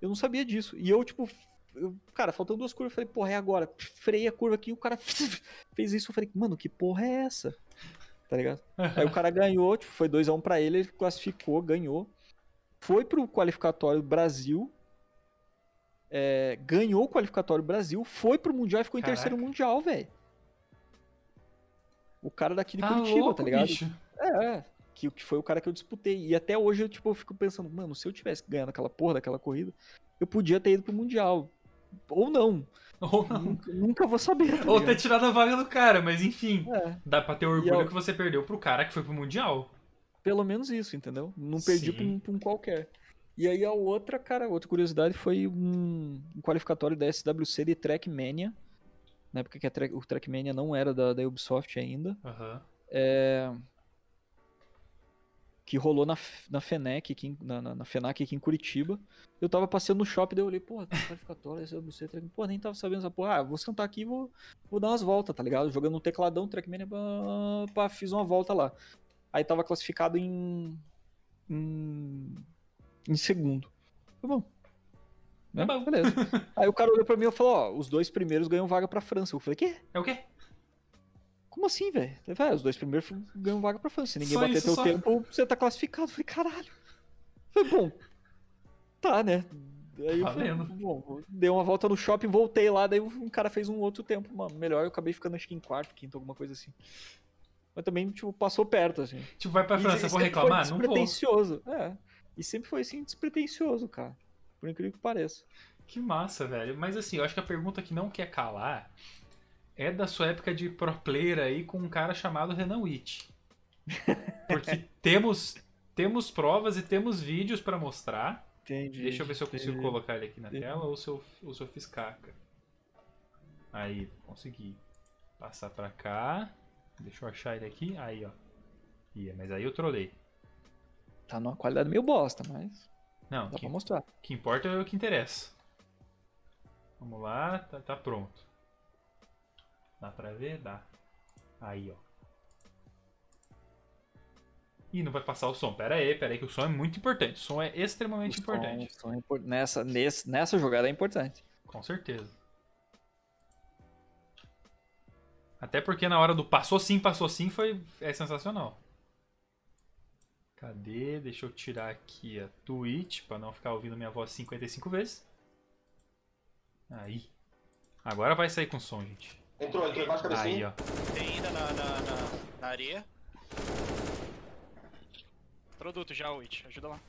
Eu não sabia disso. E eu, tipo, eu- cara, faltando duas curvas, eu falei, porra, é agora. Freia a curva aqui, o cara fez isso. Eu falei, mano, que porra é essa? Tá ligado? Aí o cara ganhou, tipo, foi 2x1 pra ele, ele classificou, ganhou. Foi pro qualificatório Brasil. é, ganhou o qualificatório Brasil, foi pro Mundial e ficou em Caraca. terceiro Mundial, velho. O cara daqui de Tá Curitiba, louco, tá ligado? bicho. É, é. Que, que foi o cara que eu disputei. E até hoje eu, tipo, eu fico pensando, mano, se eu tivesse ganhado aquela porra daquela corrida, eu podia ter ido pro Mundial. Ou não. Ou não. Nunca, nunca vou saber. Tá Ou ter tirado a vaga do cara, mas enfim. É, Dá pra ter orgulho eu- que você perdeu pro cara que foi pro Mundial. pelo menos isso, entendeu? Não perdi pra um, pra um qualquer. E aí a outra, cara, outra curiosidade foi um, um qualificatório da SWC de Trackmania. Na época que a o Trackmania não era da, da Ubisoft ainda. Aham. Que rolou na, na FENEC, aqui na, na, na FENAC aqui em Curitiba. Eu tava passeando no shopping, daí eu olhei, pô, tem qualificatório, esse WC, track... pô, nem tava sabendo essa porra. Ah, vou sentar aqui e vou, vou dar umas voltas, tá ligado? Jogando um tecladão, Trackmania, pá, pá, fiz uma volta lá. Aí tava classificado em. em, em segundo. Foi bom. Né? Tá bom. Beleza. Aí o cara olhou pra mim e falou: Ó, os dois primeiros ganham vaga pra França. Eu falei: Quê? É o quê? Como assim, velho? Ele falou, "É, os dois primeiros ganham vaga pra França. Se ninguém Só bater isso, teu só. tempo, você tá classificado. Eu falei, caralho. Falei, bom, tá, né? Aí eu falei, bom, dei uma volta no shopping, voltei lá, daí um cara fez um outro tempo, mano, melhor, eu acabei ficando acho que em quarto, quinto, alguma coisa assim. Mas também, tipo, passou perto, assim. Tipo, vai pra E França, vou reclamar? Foi Não vou. despretensioso, é. E sempre foi assim, despretensioso, cara. Por incrível que pareça. Que massa, velho. Mas assim, eu acho que a pergunta que não quer calar é da sua época de pro player aí com um cara chamado Renan Witt. Porque temos, temos provas e temos vídeos pra mostrar Entendi. Deixa eu ver se eu consigo entendi. colocar ele aqui na Entendi. tela ou se eu, ou se eu fiz caca. Aí, consegui. Passar pra cá. Deixa eu achar ele aqui. Aí, ó. Ia, mas aí eu trolei. Tá numa qualidade meio bosta, mas Não, dá que, pra mostrar. o que importa é o que interessa. Vamos lá, tá, tá pronto. Dá pra ver? Dá. Aí, ó. Ih, não vai passar o som. Pera aí, pera aí, que o som é muito importante. O som é extremamente O som- importante. o som é impor- nessa, nesse, nessa jogada é importante. Com certeza. Até porque na hora do passou sim, passou sim, foi é sensacional. Cadê? Deixa eu tirar aqui a Twitch pra não ficar ouvindo minha voz 55 vezes. Aí. Agora vai sair com som, gente. Entrou, entrou embaixo da Aí, cabecinha. ó. Tem ainda na, na, na, na areia. Produto já, Witch. Ajuda lá.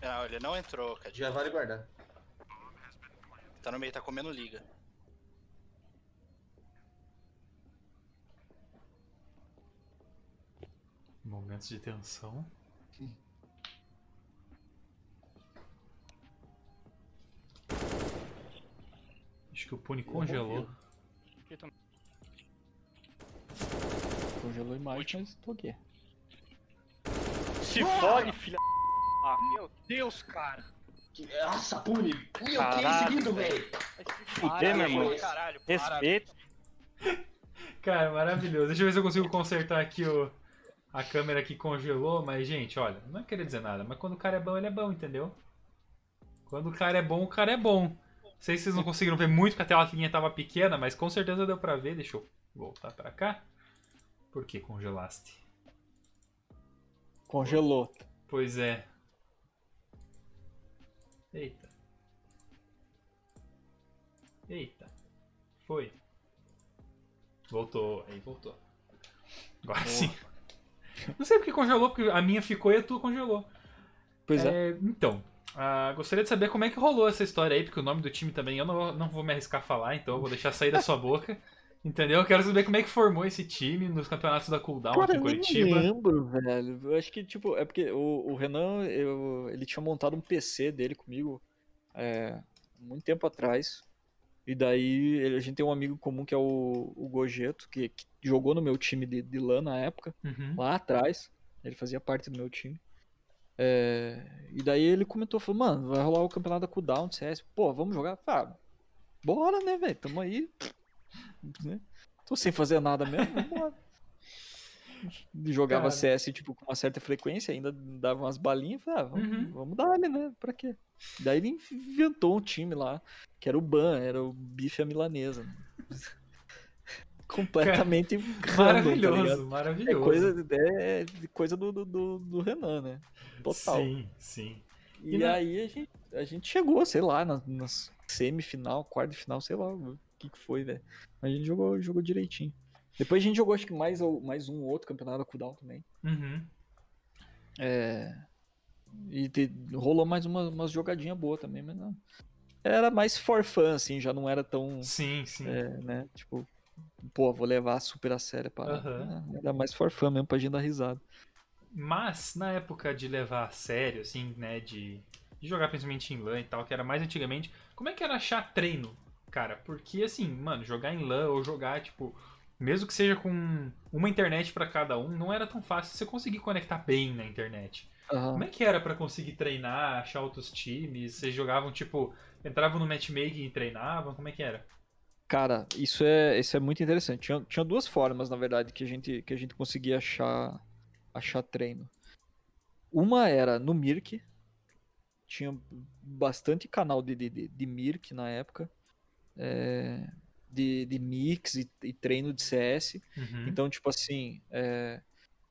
Não, ele não entrou, Cadinho. Já vale guardar. Tá no meio, tá comendo liga. Momentos de tensão. Acho que o Puni congelou. Aqui também. Congelou a imagem, mas tô aqui. Se fode, filha. Ah, meu Deus, cara. Que- Nossa, Puni! Meu, que Caralho, seguido, velho! Fuder, meu irmão. Respeito. Cara, maravilhoso. Deixa eu ver se eu consigo consertar aqui o, a câmera que congelou. Mas, gente, olha, não é querer dizer nada, mas quando o cara é bom, ele é bom, entendeu? Quando o cara é bom, o cara é bom. Não sei se vocês não conseguiram ver muito, porque a telinha tava pequena, mas com certeza deu pra ver. Deixa eu voltar pra cá. Por que congelaste? Congelou. Pois é. Eita. Eita. Foi. Voltou. Aí voltou. Agora sim. Não sei porque congelou, porque a minha ficou e a tua congelou. Pois é. É, então, ah, gostaria de saber como é que rolou essa história aí, porque o nome do time também eu não, não vou me arriscar a falar, então eu vou deixar sair da sua boca. Entendeu? Eu quero saber como é que formou esse time nos campeonatos da Cooldown aqui Cara, em eu nem Curitiba. lembro, velho. Eu acho que, tipo, é porque o, o Renan, eu- ele tinha montado um PC dele comigo é, muito tempo atrás. E daí ele- a gente tem um amigo comum que é o, o Gojeto, que, que jogou no meu time de, de LAN na época, Uhum. lá atrás. Ele fazia parte do meu time. É, e daí ele comentou, falou, mano, vai rolar o campeonato da Cooldown de CS. Pô, vamos jogar? Ah, bora, né, velho? Tamo aí. Né? Tô sem fazer nada mesmo, vambora. Jogava Cara. CS, tipo, com uma certa frequência, ainda dava umas balinhas, falei, ah, vamos, Uhum. vamos dar ali, né? Pra quê? Daí ele inventou um time lá, que era o BAN, era o bife à milanesa. Completamente random, tá ligado? Maravilhoso, É maravilhoso. coisa, é coisa do, do, do, Renan, né? Total. Sim, sim. E, E aí a gente, a gente chegou, sei lá, nas, nas semifinal, quarta de final, sei lá o que, que foi, velho. Mas a gente jogou, jogou direitinho. Depois a gente jogou acho que mais, mais um outro campeonato da Cooldown também. Uhum. É. E te- rolou mais uma, umas jogadinhas boas também, mas não. Era mais for fun, assim, já não era tão. Sim, sim. é, né? Tipo, pô, vou levar super a sério para. Aham. Era mais for fun mesmo pra gente dar risada. Mas, na época de levar a sério, assim, né, de, de jogar principalmente em LAN e tal, que era mais antigamente, como é que era achar treino, cara? Porque, assim, mano, jogar em LAN ou jogar, tipo, mesmo que seja com uma internet pra cada um, não era tão fácil você conseguir conectar bem na internet. Aham. Como é que era pra conseguir treinar, achar outros times? Vocês jogavam, tipo, entravam no matchmaking e treinavam? Como é que era? Cara, isso é, isso é muito interessante. Tinha, tinha duas formas, na verdade, que a gente, que a gente conseguia achar, achar treino. Uma era no Mirk. Tinha bastante canal de, de, de, Mirk na época. é, de, de mix e, e treino de CS. Uhum. Então, tipo assim, é,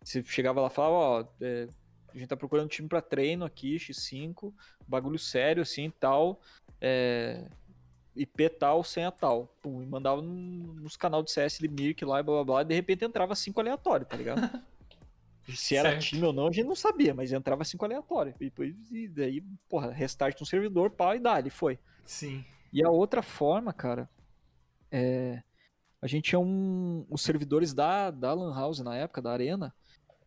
você chegava lá e falava, ó, é, a gente tá procurando time pra treino aqui, X5, bagulho sério assim e tal, é, IP tal, senha tal. Pum, e mandava no- nos canal de CS de Mirk lá e blá blá blá, e de repente entrava cinco aleatório, tá ligado? Se era Certo. time ou não, a gente não sabia, mas entrava cinco aleatório. E, depois, e daí, porra, restart no servidor, pau e dali, foi. Sim. E a outra forma, cara, é. A gente tinha um, os servidores da, da Lan House na época, da Arena.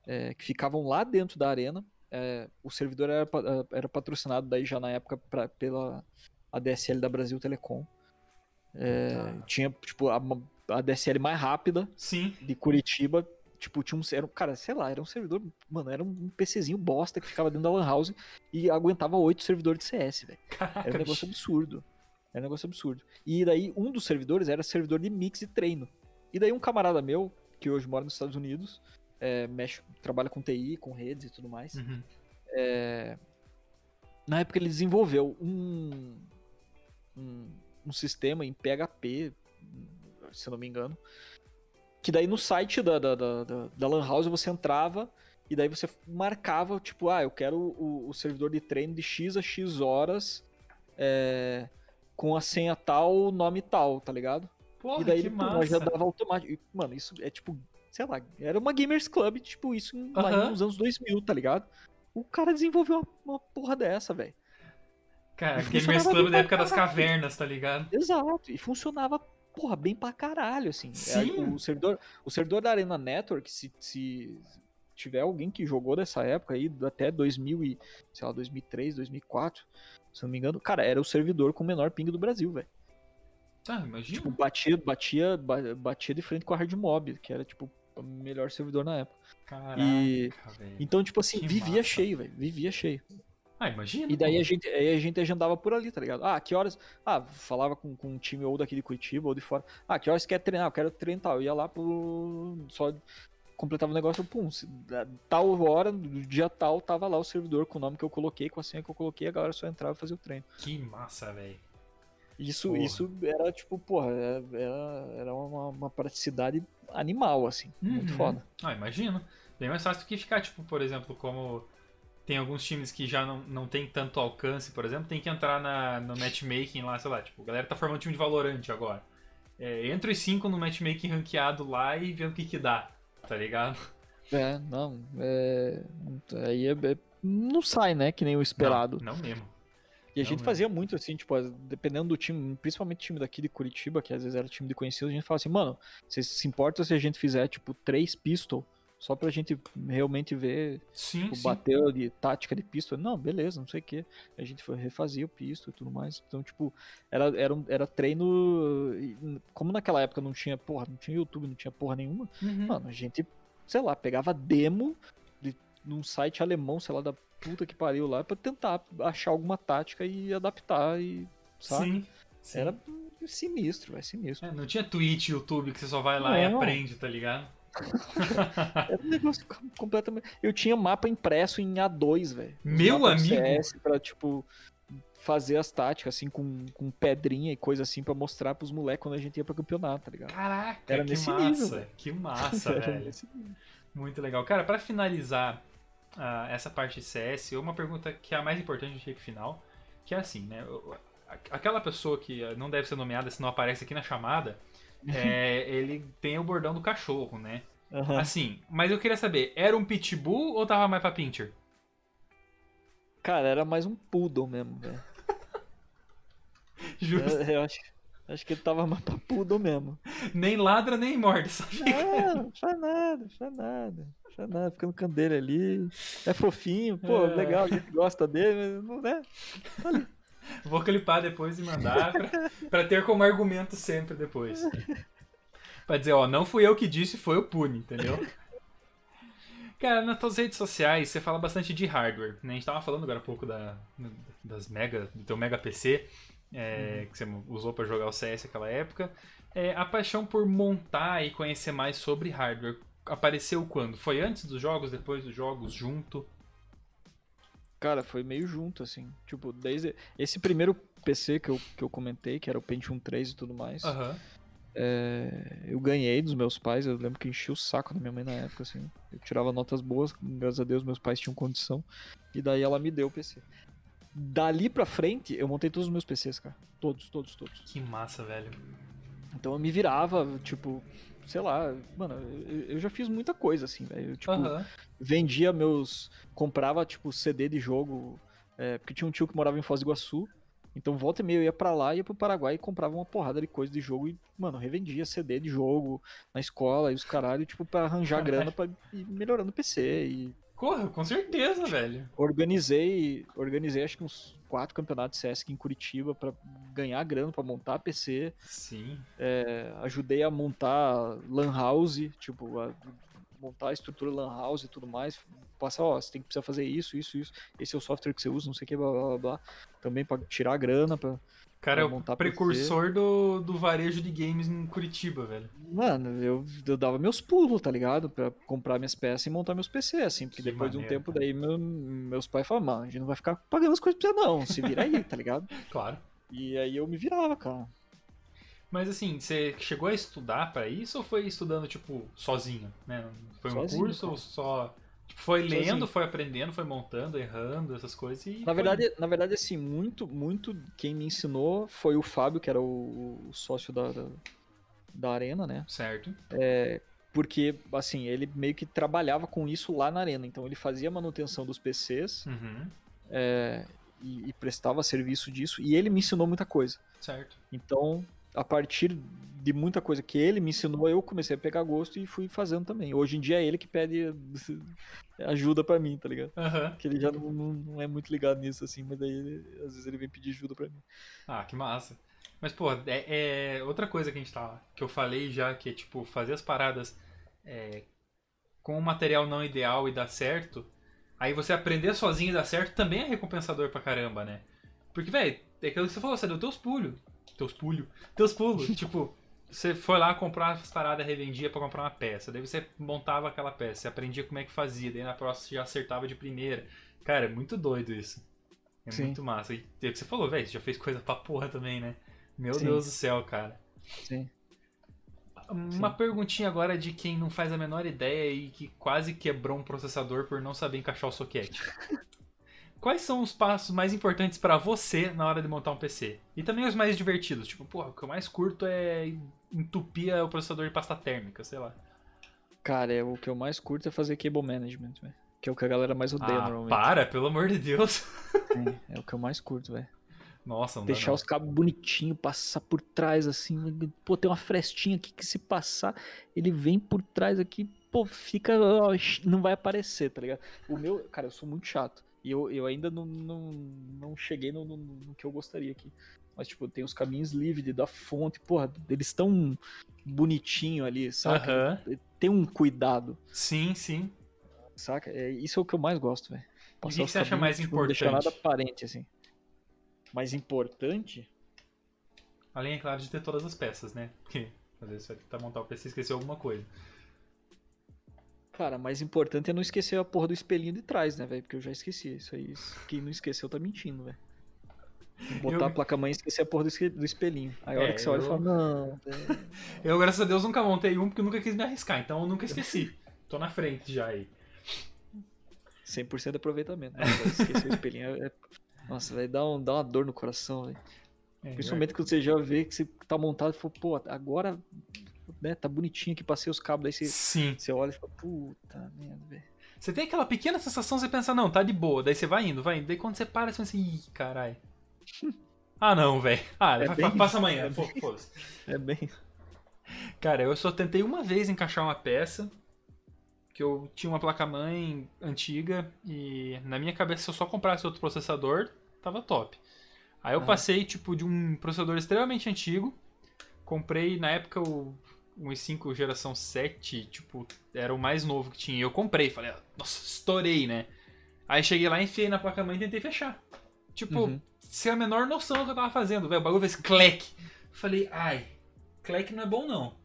é, que ficavam lá dentro da arena. É, o servidor era, eh, era patrocinado daí já na época pra- pela ADSL da Brasil Telecom. É. Tinha, tipo, a, a ADSL mais rápida Sim. de Curitiba. Tipo, tinha um. Era, cara, sei lá, era um servidor. Mano, era um PCzinho bosta que ficava dentro da Lan House e aguentava oito servidores de CS, velho. Era um negócio absurdo. Era um negócio absurdo. E daí, um dos servidores era servidor de mix e treino. E daí, um camarada meu, que hoje mora nos Estados Unidos, é, mexe, trabalha com TI, com redes e tudo mais. Uhum. é, na época, ele desenvolveu um, um, um sistema em PHP, se eu não me engano. Que daí no site da, da, da, da, Lan House você entrava e daí você marcava, tipo, ah, eu quero o, o servidor de treino de X a X horas é, com a senha tal, nome tal, tá ligado? Porra, e daí que ele massa. já dava automático. Mano, isso é tipo, sei lá, era uma Gamers Club, tipo, isso em- lá nos anos 2000, tá ligado? O cara desenvolveu uma, uma porra dessa, velho. Cara, E Gamers funcionava Club da época das cavernas, tá ligado? Exato, e funcionava, porra, bem pra caralho, assim. Sim. É, O servidor, o servidor da Arena Network, se, se tiver alguém que jogou dessa época aí, até 2000 e, sei lá, 2003, 2004, se não me engano, cara, era o servidor com o menor ping do Brasil, velho. Ah, imagina. Tipo, batia, batia, ba- batia de frente com a Hard Mob, que era, tipo, o melhor servidor na época. Caraca, e-. Então, tipo assim, Que vivia massa. cheio, velho, vivia cheio. Ah, imagina. E daí a gente, aí a gente agendava por ali, tá ligado? Ah, que horas. Ah, falava com, com um time ou daqui de Curitiba ou de fora. Ah, que horas quer treinar? Eu quero treinar tal. Eu ia lá pro. Só completava o negócio, pum, tal hora, do dia tal, tava lá o servidor com o nome que eu coloquei, com a senha que eu coloquei, a galera só entrava e fazia o treino. Que massa, velho. Isso, Porra. isso era tipo, porra, era, era, era uma, uma praticidade animal, assim. Muito Uhum. foda. Ah, imagino. Bem mais fácil do que ficar, tipo, por exemplo, como tem alguns times que já não, não tem tanto alcance, por exemplo, tem que entrar na, no matchmaking lá, sei lá, tipo, a galera tá formando time de Valorant agora. É, entra os cinco no matchmaking ranqueado lá e vê o que que dá, tá ligado? É, não. É, aí é, é- não sai, né? Que nem o esperado. Não, não mesmo. E a Não, gente né? fazia muito assim, tipo, dependendo do time, principalmente time daqui de Curitiba, que às vezes era time de conhecidos, a gente falava assim, mano, vocês se importam se a gente fizer, tipo, três pistol, só pra gente realmente ver, Sim, tipo, sim. bater de tática de pistol? Não, beleza, não sei o que. A gente foi refazia o pistol e tudo mais. Então, tipo, era, era, um- era treino. e, Como naquela época não tinha, porra, não tinha YouTube, não tinha porra nenhuma, Uhum. mano, a gente, sei lá, pegava demo de num site alemão, sei lá, da puta que pariu lá, pra tentar achar alguma tática e adaptar e. Sabe? Sim. sim. Era sinistro, é sinistro. É, não tinha Twitch, YouTube que você só vai lá e Não. aprende, tá ligado? Era um negócio com- completamente. Eu tinha mapa impresso em A2, velho. Meu amigo! CS pra, tipo, fazer as táticas, assim, com, com pedrinha e coisa assim, pra mostrar pros moleques quando a gente ia pra campeonato, tá ligado? Caraca, Era que massa. nível, que massa, Era velho. Muito legal. Cara, pra finalizar ah, essa parte de CS, uma pergunta que é a mais importante do shape final, que é assim, né? Aquela pessoa que não deve ser nomeada se não aparece aqui na chamada, é, ele tem o bordão do cachorro, né? Aham. Assim, mas eu queria saber, era um pitbull ou tava mais pra pincher? Cara, era mais um poodle mesmo, velho. Justo. Eu, eu acho, acho que ele tava mais pra poodle mesmo. Nem ladra, nem morde, só fica. Não faz nada, faz nada. Faz nada, fica no dele ali. É fofinho, pô, É. legal, a gente gosta dele, mas não é. Vou clipar depois e mandar pra, pra ter como argumento sempre depois. Pra dizer, ó, não fui eu que disse, foi o Pune, entendeu? Cara, nas tuas redes sociais você fala bastante de hardware, né? A gente tava falando agora há pouco da, das mega, do teu mega PC, é, que você usou pra jogar o CS naquela época. É, a paixão por montar e conhecer mais sobre hardware apareceu quando? Foi antes dos jogos, depois dos jogos, junto? Cara, foi meio junto, assim. Tipo, desde. Esse primeiro PC que eu, que eu comentei, que era o Pentium 3 e tudo mais, Aham. é, eu ganhei dos meus pais. Eu lembro que enchi o saco da minha mãe na época, assim. Eu tirava notas boas, graças a Deus meus pais tinham condição. E daí ela me deu o PC. Dali pra frente, eu montei todos os meus PCs, cara. Todos, todos, todos. Que massa, velho. Então eu me virava, tipo, sei lá, mano, eu, eu já fiz muita coisa, assim, velho. Eu, Tipo, Aham. vendia meus. Comprava, tipo, CD de jogo. é, porque tinha um tio que morava em Foz do Iguaçu. Então volta e meia eu ia pra lá, ia pro Paraguai e comprava uma porrada de coisa de jogo e, mano, revendia CD de jogo na escola e os caralho, tipo, pra arranjar grana pra ir melhorando o PC. E Corra, com certeza, velho. organizei, organizei acho que uns quatro campeonatos de CS aqui em Curitiba pra ganhar grana, pra montar PC. Sim. É, ajudei a montar lan house, tipo, a montar a estrutura lan house e tudo mais. Passar, ó, você tem que precisar fazer isso, isso, isso. Esse é o software que você usa, não sei o que, blá, blá, blá, blá. Também pra tirar a grana, pra... Cara é o precursor do, do varejo de games em Curitiba, velho. Mano, eu, eu dava meus pulos, tá ligado? Pra comprar minhas peças e montar meus PC, assim. Porque Que depois de um maneiro, tempo, cara. daí meu- meus pais falaram, mano, a gente não vai ficar pagando as coisas pra você não, se vira aí, tá ligado? Claro. E aí eu me virava, cara. Mas assim, você chegou a estudar pra isso ou foi estudando, tipo, sozinho, né? Foi um Sozinho, curso cara. ou só... Tipo, foi lendo, Sozinho. foi aprendendo, foi montando, errando, essas coisas e... Na foi verdade, na verdade, assim, muito, muito quem me ensinou foi o Fábio, que era o, o sócio da, da, da Arena, né? Certo. Porque, assim, ele meio que trabalhava com isso lá na Arena. Então ele fazia manutenção dos PCs Uhum. é, e, e prestava serviço disso. E ele me ensinou muita coisa. Certo. Então, a partir de muita coisa que ele me ensinou, eu comecei a pegar gosto e fui fazendo também. Hoje em dia é ele que pede ajuda pra mim, tá ligado? Aham. Que ele já não, não- é muito ligado nisso, assim, mas daí ele- às vezes ele vem pedir ajuda pra mim. Ah, que massa. Mas, pô, é, é outra coisa que a gente tá. Que eu falei já, que é tipo, fazer as paradas é, com o material não ideal e dar certo. Aí você aprender sozinho e dar certo também é recompensador pra caramba, né? Porque, velho, é aquilo que você falou, você deu teus pulos. Teus pulos. Teus pulos. tipo, você foi lá comprar as paradas, revendia pra comprar uma peça. Daí você montava aquela peça, você aprendia como é que fazia. Daí na próxima você já acertava de primeira. Cara, é muito doido isso. É Sim. muito massa. E é o que você falou, velho, você já fez coisa pra porra também, né? Meu Sim. Deus do céu, cara. Sim. Uma perguntinha agora de quem não faz a menor ideia e que quase quebrou um processador por não saber encaixar o soquete. Quais são os passos mais importantes pra você na hora de montar um PC? E também os mais divertidos, tipo, porra, o que eu mais curto é entupir o processador de pasta térmica, sei lá. Cara, é, o que eu mais curto é fazer cable management, velho. Que é o que a galera mais odeia Ah, normalmente. para, pelo amor de Deus. É, é o que eu mais curto, velho. Nossa, não Deixar não. os cabos bonitinho, passar por trás assim. Pô, tem uma frestinha aqui que se passar, ele vem por trás aqui, pô, fica. ó, Não vai aparecer, tá ligado? O meu, cara, eu sou muito chato. E eu, eu ainda não, não, não cheguei no, no, no que eu gostaria aqui. Mas, tipo, tem os caminhos livres da fonte, porra, eles tão bonitinho ali, saca? Aham. Tem um cuidado, Sim, sim. saca? É, isso é o que eu mais gosto, velho. o que você acha mais tipo, Não deixar nada importante? aparente, assim. Mais importante? Além, é claro, de ter todas as peças, né? Porque às vezes você vai tentar montar o PC e esqueceu alguma coisa. Cara, mais importante é não esquecer a porra do espelhinho de trás, né, velho? Porque eu já esqueci. Isso aí, quem não esqueceu tá mentindo, velho. Botar Eu- a placa-mãe e esquecer a porra do, espelhinho. Aí a hora É, que você olha e fala, não. Eu, graças a Deus, nunca montei um porque eu nunca quis me arriscar, então eu nunca esqueci. Tô na frente já aí. 100% de aproveitamento. Velho, esquecer o espelhinho é... é- Nossa, vai dar, um, dá uma dor no coração, velho. É, Principalmente quando você já vê que você tá montado e fala, pô, agora, né, tá bonitinho aqui, passei os cabos, aí você, Sim. você olha e fala, puta merda, velho. Você tem aquela pequena sensação, você pensa, não, tá de boa. Daí você vai indo, vai indo. Daí quando você para, você pensa assim, ih, caralho. Ah, não, velho. Ah, É fa- bem- passa amanhã. é Pô, bem-. É bem. Cara, eu só tentei uma vez encaixar uma peça. Que eu tinha uma placa-mãe antiga e na minha cabeça, se eu só comprasse outro processador, tava top. Aí eu Ah. passei, tipo, de um processador extremamente antigo. Comprei, na época, o um i5 geração 7, tipo, era o mais novo que tinha. E eu comprei, falei, nossa, estourei, né? Aí cheguei lá, enfiei na placa-mãe e tentei fechar. Tipo, Uhum. sem a menor noção do que eu tava fazendo, velho. O bagulho fez clec. Falei, ai, clec não é bom não.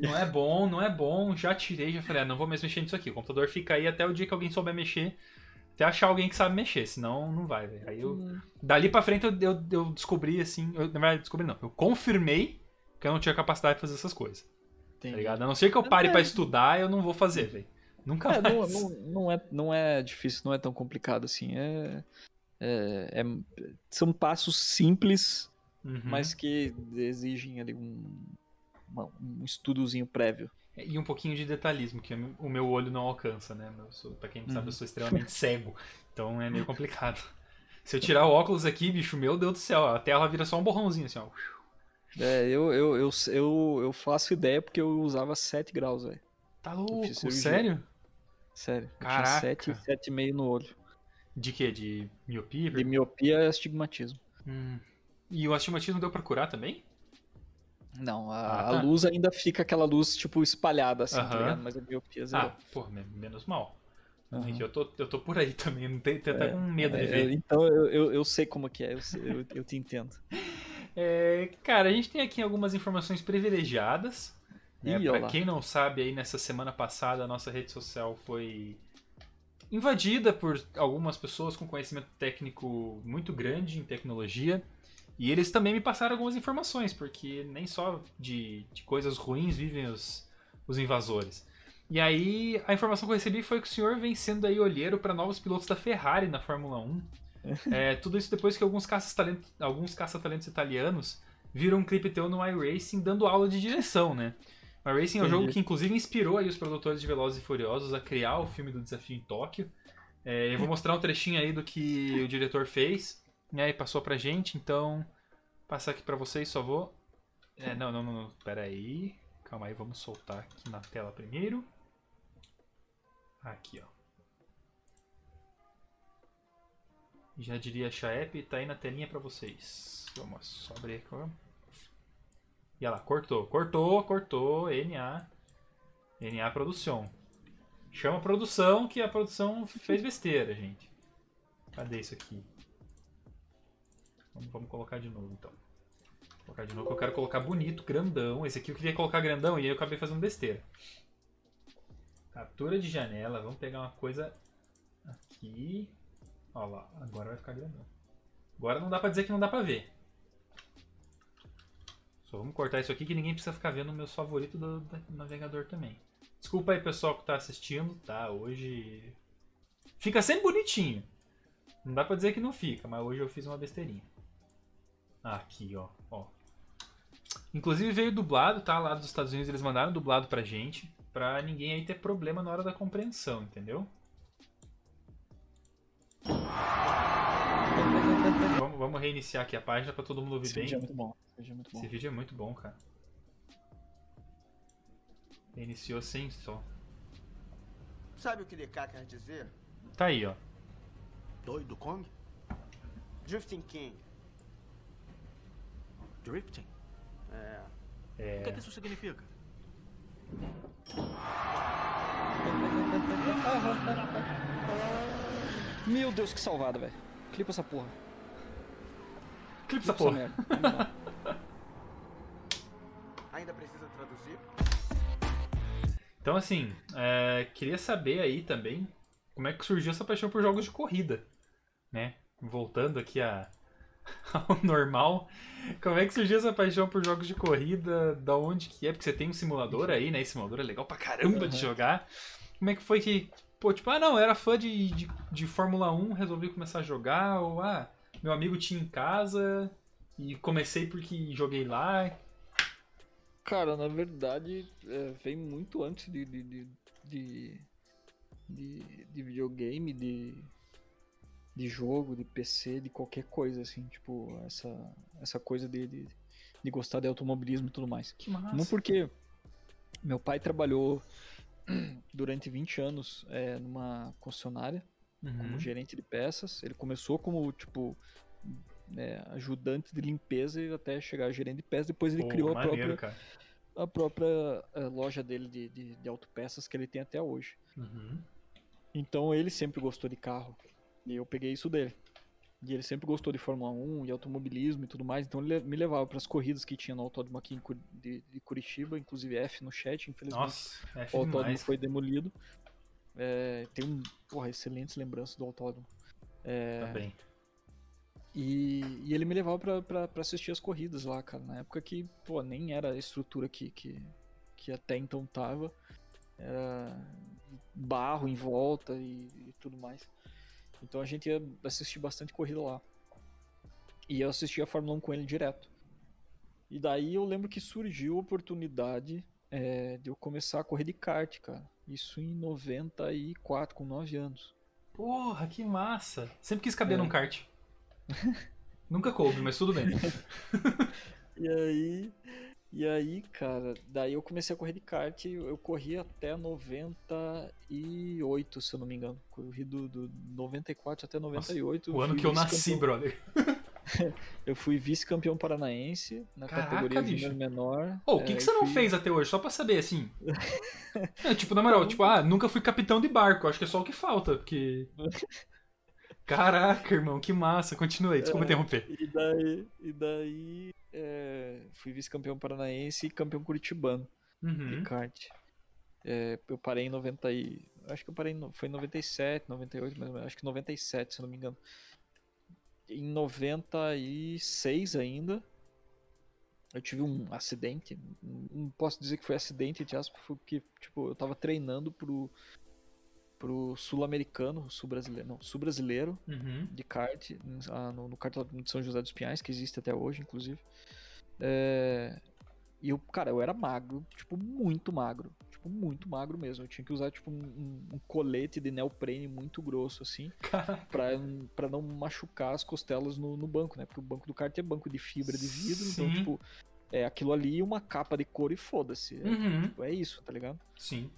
Não é bom, não é bom. Já tirei, já falei, ah, não vou mais mexer nisso aqui. O computador fica aí até o dia que alguém souber mexer. Até achar alguém que sabe mexer, senão não vai, velho. Aí eu. Dali pra frente eu, eu, eu descobri assim. Eu, na verdade, descobri não. Eu confirmei que eu não tinha capacidade de fazer essas coisas. Tá Entendi. ligado? A não ser que eu pare É. pra estudar, eu não vou fazer, velho. Nunca É, não, mais. não, não é, não é difícil, não é tão complicado assim. É, é- é- são passos simples, Uhum. mas que exigem ali um, um estudozinho prévio. E um pouquinho de detalhismo, que o meu olho não alcança, né? Sou, pra quem não sabe, Uhum. eu sou extremamente cego. Então é meio complicado. Se eu tirar o óculos aqui, bicho, meu Deus do céu, a tela vira só um borrãozinho assim, ó. É, eu, eu, eu, eu, eu faço ideia porque eu usava 7 graus, velho. Tá louco, sério? Sério. Caraca. Eu tinha 7, 7,5 no olho. De quê? De miopia? De miopia e astigmatismo. Hum. E o astigmatismo deu pra curar também? Não, a, Ah, a tá. luz ainda fica aquela luz, tipo, espalhada assim, tá Aham. ligado? Mas a miopia zerou. Ah, pô, me- menos mal. É Eu, tô, eu tô por aí também, não tenho até É, com medo de É, ver. então eu, eu, eu sei como que é, eu, eu, eu te entendo. É, cara, a gente tem aqui algumas informações privilegiadas. Né? Lá. quem não sabe, aí nessa semana passada a nossa rede social foi invadida por algumas pessoas com conhecimento técnico muito grande em tecnologia. E eles também me passaram algumas informações, porque nem só de, de coisas ruins vivem os, os invasores. E aí, a informação que eu recebi foi que o senhor vem sendo aí olheiro para novos pilotos da Ferrari na Fórmula 1. É, tudo isso depois que alguns caça-talentos alguns caça-talentos italianos viram um clipe teu no iRacing dando aula de direção, né? O iRacing é um Entendi. jogo que inclusive inspirou aí os produtores de Velozes e Furiosos a criar o filme do Desafio em Tóquio. É, eu vou mostrar um trechinho aí do que o diretor fez, né, e passou pra gente, então passar aqui pra vocês, só vou... É, não, não, não, não, pera aí, calma aí, vamos soltar aqui na tela primeiro. Aqui, ó. Já diria Chaep, tá aí na telinha pra vocês. Vamos só abrir aqui. E olha lá, cortou, cortou, cortou, NA. NA Produção. Chama a produção que a produção fez besteira, gente. Cadê isso aqui? Vamos, vamos colocar de novo então. Vou colocar de novo que eu quero colocar bonito, grandão. Esse aqui eu queria colocar grandão e aí eu acabei fazendo besteira. Captura de janela, vamos pegar uma coisa aqui. Ó lá, agora vai ficar grandão. Agora não dá pra dizer que não dá pra ver. Só vamos cortar isso aqui que ninguém precisa ficar vendo meus favoritos do, do navegador também. Desculpa aí pessoal que tá assistindo, tá? Hoje fica sempre bonitinho. Não dá pra dizer que não fica, mas hoje eu fiz uma besteirinha. Aqui, ó, ó. Inclusive veio dublado, tá? Lá dos Estados Unidos eles mandaram dublado pra gente, pra ninguém aí ter problema na hora da compreensão, entendeu? Vamos, vamos reiniciar aqui a página pra todo mundo ouvir Esse bem. vídeo é muito bom. Esse vídeo é muito bom. Esse vídeo é muito bom, cara. Iniciou sem só. Sabe o que DK quer dizer? Tá aí, ó. Doido Kong? Drifting King. Drifting? É. O que, É, que isso significa? Meu Deus, que salvada, velho. Clipa essa porra. essa Clipa essa porra. dá. Ainda precisa traduzir? Então, assim, é, queria saber aí também como é que surgiu essa paixão por jogos de corrida, né? Voltando aqui a, ao normal, como é que surgiu essa paixão por jogos de corrida? Da onde que é? Porque você tem um simulador aí, né? Esse simulador é legal pra caramba de Uhum. jogar. Como é que foi que, pô, tipo, ah, não, era fã de, de, de Fórmula 1, resolvi começar a jogar, ou ah, meu amigo tinha em casa e comecei porque joguei lá. Cara, na verdade, é, vem muito antes de, de, de, de, de- de videogame, de, de jogo, de PC, de qualquer coisa, assim, tipo, essa, essa coisa de, de, de gostar de automobilismo e tudo mais. Que massa. Não porque meu pai trabalhou durante 20 anos é, numa concessionária como Uhum. gerente de peças. Ele começou como, tipo, é, ajudante de limpeza e até chegar a gerente de peças. Depois ele Pô, criou a maneiro, própria, cara. a própria eh, loja dele de, de, de autopeças que ele tem até hoje. Uhum. Então ele sempre gostou de carro. E eu peguei isso dele. E ele sempre gostou de Fórmula 1 e automobilismo e tudo mais. Então ele me levava para as corridas que tinha no autódromo aqui de, de Curitiba, inclusive F no chat, infelizmente. Nossa, é o autódromo demais. foi demolido. É, tem um, porra, excelentes lembranças do autódromo. É, Tá bem. E, e ele me levava pra assistir as corridas lá, cara. Na época que, pô, nem era a estrutura que, que, que até então tava. Era barro em volta e, e tudo mais. Então a gente ia assistir bastante corrida lá. E eu assistia a Fórmula 1 com ele direto. E daí eu lembro que surgiu a oportunidade é, de eu começar a correr de kart, cara. Isso em 94, com 9 anos. Porra, que massa. Sempre quis caber É. num kart. Nunca coube, mas tudo bem. E aí, e aí, cara, daí eu comecei a correr de kart, eu corri até 98, se eu não me engano. Corri do, do 94 até 98. O ano fui que eu nasci, brother. Eu fui vice-campeão paranaense na Caraca, categoria bicho. menor. O que, É, que você e não fui- fez até hoje? Só pra saber, assim. É, tipo, na moral, tipo, ah, nunca fui capitão de barco. Acho que é só o que falta, porque. Caraca, irmão, que massa. Continua aí, desculpa É. interromper. E daí, e daí é, fui vice-campeão paranaense e campeão curitibano de Uhum. kart. É, eu parei em 90 e... Acho que eu parei, em foi em 97, 98, mais ou menos. Acho que 97, se eu não me engano. Em 96 ainda, eu tive um acidente. Não posso dizer que foi acidente, aspas, foi porque, tipo, eu tava treinando pro, pro sul-americano, sul-brasileiro, não, sul-brasileiro, Uhum. de kart ah, no, no cartódromo de São José dos Pinhais, que existe até hoje, inclusive. É, E eu, cara, eu era magro, tipo, muito magro. Tipo, muito magro mesmo. Eu tinha que usar, tipo, um, um- colete de neoprene muito grosso, assim, pra, pra não machucar as costelas no, no banco, né? Porque o banco do kart é banco de fibra de vidro, Sim. então, tipo, é aquilo ali e uma capa de couro e foda-se. É, Uhum. tipo, é isso, tá ligado? Sim.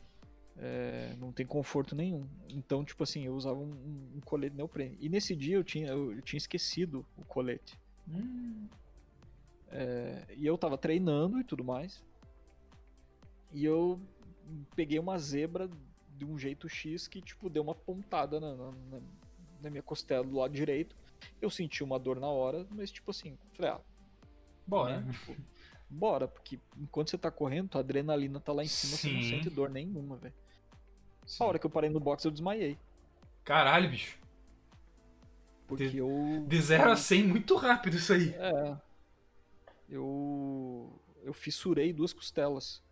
É, não tem conforto nenhum. Então, tipo assim, eu usava um, um- colete neoprene. E nesse dia eu tinha, eu, tinha esquecido o colete. Hum. É, e eu tava treinando e tudo mais. E eu peguei uma zebra de um jeito X que, tipo, deu uma pontada na, na- na- na minha costela do lado direito. Eu senti uma dor na hora, mas, tipo assim, falei, ah, Bora. né? Tipo, bora, porque enquanto você tá correndo, tua adrenalina tá lá em cima, você não Sim. sente dor nenhuma, velho. Sim. A hora que eu parei no box, eu desmaiei. Caralho, bicho. Porque De- eu. De 0 a 100, muito rápido isso aí. É. Eu. Eu fissurei duas costelas.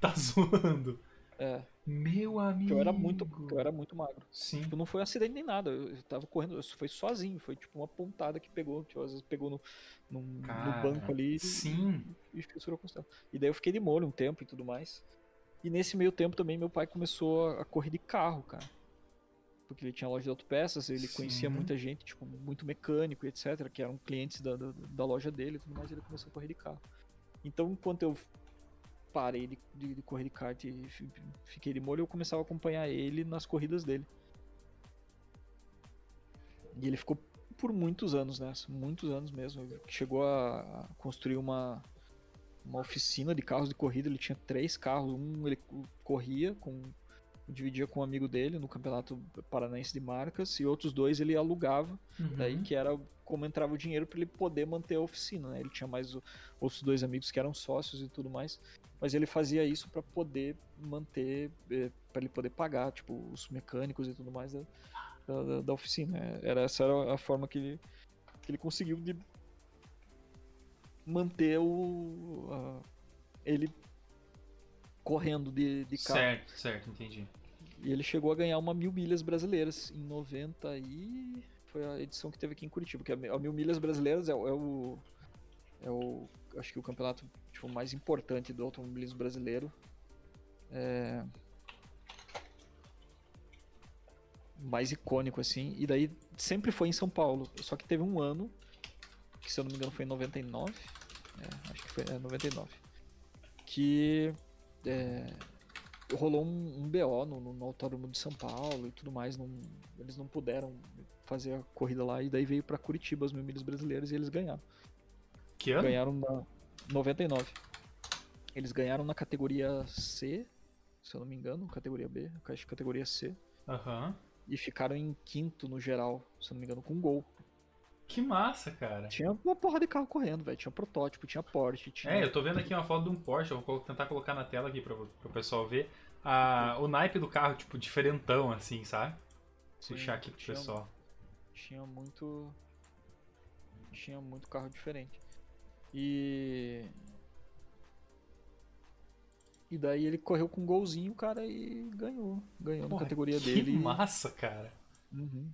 Tá zoando. É. Meu amigo. Eu era muito, eu era muito magro. Sim. Tipo, não foi um acidente nem nada. Eu tava correndo, eu foi sozinho. Foi tipo uma pontada que pegou. Tipo, às vezes pegou no, no, no Cara, banco ali e- Sim. e fissurou a costela. E daí eu fiquei de molho um tempo e tudo mais. E nesse meio tempo também meu pai começou a correr de carro, cara. Porque ele tinha loja de autopeças, ele conhecia Sim. muita gente, tipo, muito mecânico e etc, que eram clientes da, da, da loja dele e tudo mais, e ele começou a correr de carro. Então, enquanto eu parei de, de, de correr de kart e fi- fiquei de molho, eu começava a acompanhar ele nas corridas dele. E ele ficou por muitos anos nessa, muitos anos mesmo. Chegou a, construir uma, uma oficina de carros de corrida. Ele tinha três carros. Um ele co- corria com dividia com um amigo dele no campeonato paranaense de marcas e outros dois ele alugava. Uhum. Daí que era como entrava o dinheiro para ele poder manter a oficina. Né? Ele tinha mais outros dois amigos que eram sócios e tudo mais. Mas ele fazia isso para poder manter, para ele poder pagar, tipo, os mecânicos e tudo mais da, da, da- oficina. Era essa era a forma que ele, que ele conseguiu de manter o a- ele correndo de, de carro. Certo, certo, entendi. E ele chegou a ganhar uma mil milhas brasileiras em 90 e foi a edição que teve aqui em Curitiba, que a a mil milhas brasileiras é, é o é o acho que o campeonato tipo, mais importante do automobilismo brasileiro. É, mais icônico assim, e daí sempre foi em São Paulo. Só que teve um ano que se eu não me engano foi em 99, é, acho que foi é, 99, que é, rolou um, um BO no, no, Autódromo de São Paulo e tudo mais. Não, eles não puderam fazer a corrida lá e daí veio pra Curitiba as mil milhas brasileiras e eles ganharam. Que ano? Ganharam na 99. Eles ganharam na categoria C, se eu não me engano, categoria B, acho categoria C. Aham. E ficaram em quinto no geral, se eu não me engano, com gol. Que massa, cara. Tinha uma porra de carro correndo, velho. Tinha protótipo, tinha Porsche, tinha. É, eu tô vendo aqui uma foto de um Porsche, eu vou tentar colocar na tela aqui pro, pro pessoal ver. O naipe do carro, tipo, diferentão, assim, sabe? Sim, Puxar aqui pro tinha- pessoal. tinha muito tinha muito carro diferente e e daí ele correu com um golzinho cara e ganhou ganhou na Porra, categoria que dele massa, cara. Uhum.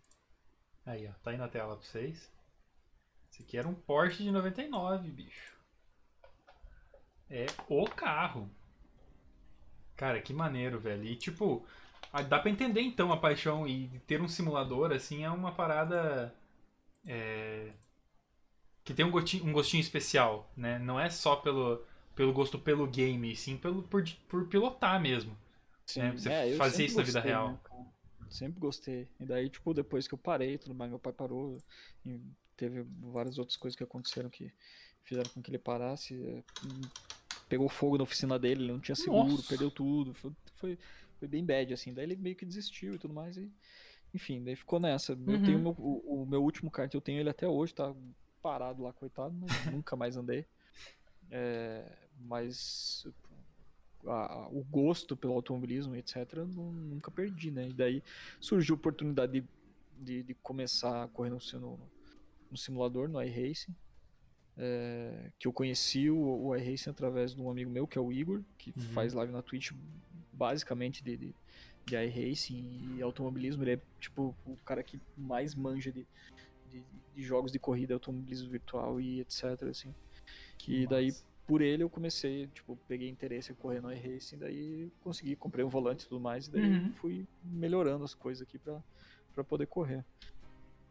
Aí, ó, tá aí na tela pra vocês. Esse aqui era um Porsche de 99, bicho. É o carro. Cara, que maneiro, velho. E tipo, dá pra entender então a paixão e ter um simulador assim é uma parada é, que tem um gostinho, um gostinho especial, né? Não é só pelo, pelo gosto pelo game, sim pelo, por, por pilotar mesmo. Sim, É, você eu fazia isso na vida gostei, real. né? Sempre gostei. E daí, tipo, depois que eu parei, tudo mais, meu pai parou. E teve várias outras coisas que aconteceram que fizeram com que ele parasse. é, Pegou fogo na oficina dele, ele não tinha seguro, Nossa. perdeu tudo. Foi, foi, foi bem bad, assim. Daí ele meio que desistiu e tudo mais. E, enfim, daí ficou nessa. Eu Uhum. tenho meu- o, o meu último kart, eu tenho ele até hoje, tá parado lá, coitado, nunca mais andei. É, mas a- a- o gosto pelo automobilismo, etc., nu- nunca perdi, né? E daí surgiu a oportunidade de, de, de começar a correr no, no, no simulador, no iRacing, é, que eu conheci o, o iRacing através de um amigo meu, que é o Igor, que Uhum. faz live na Twitch basicamente de, de, de iRacing e automobilismo. Ele é, tipo, o cara que mais manja de, de, de jogos de corrida, automobilismo virtual e etc, assim. Que E daí, massa. por ele, eu comecei, tipo, peguei interesse em correr no iRacing, daí consegui, comprei um volante e tudo mais, e daí Uhum. fui melhorando as coisas aqui pra, pra poder correr.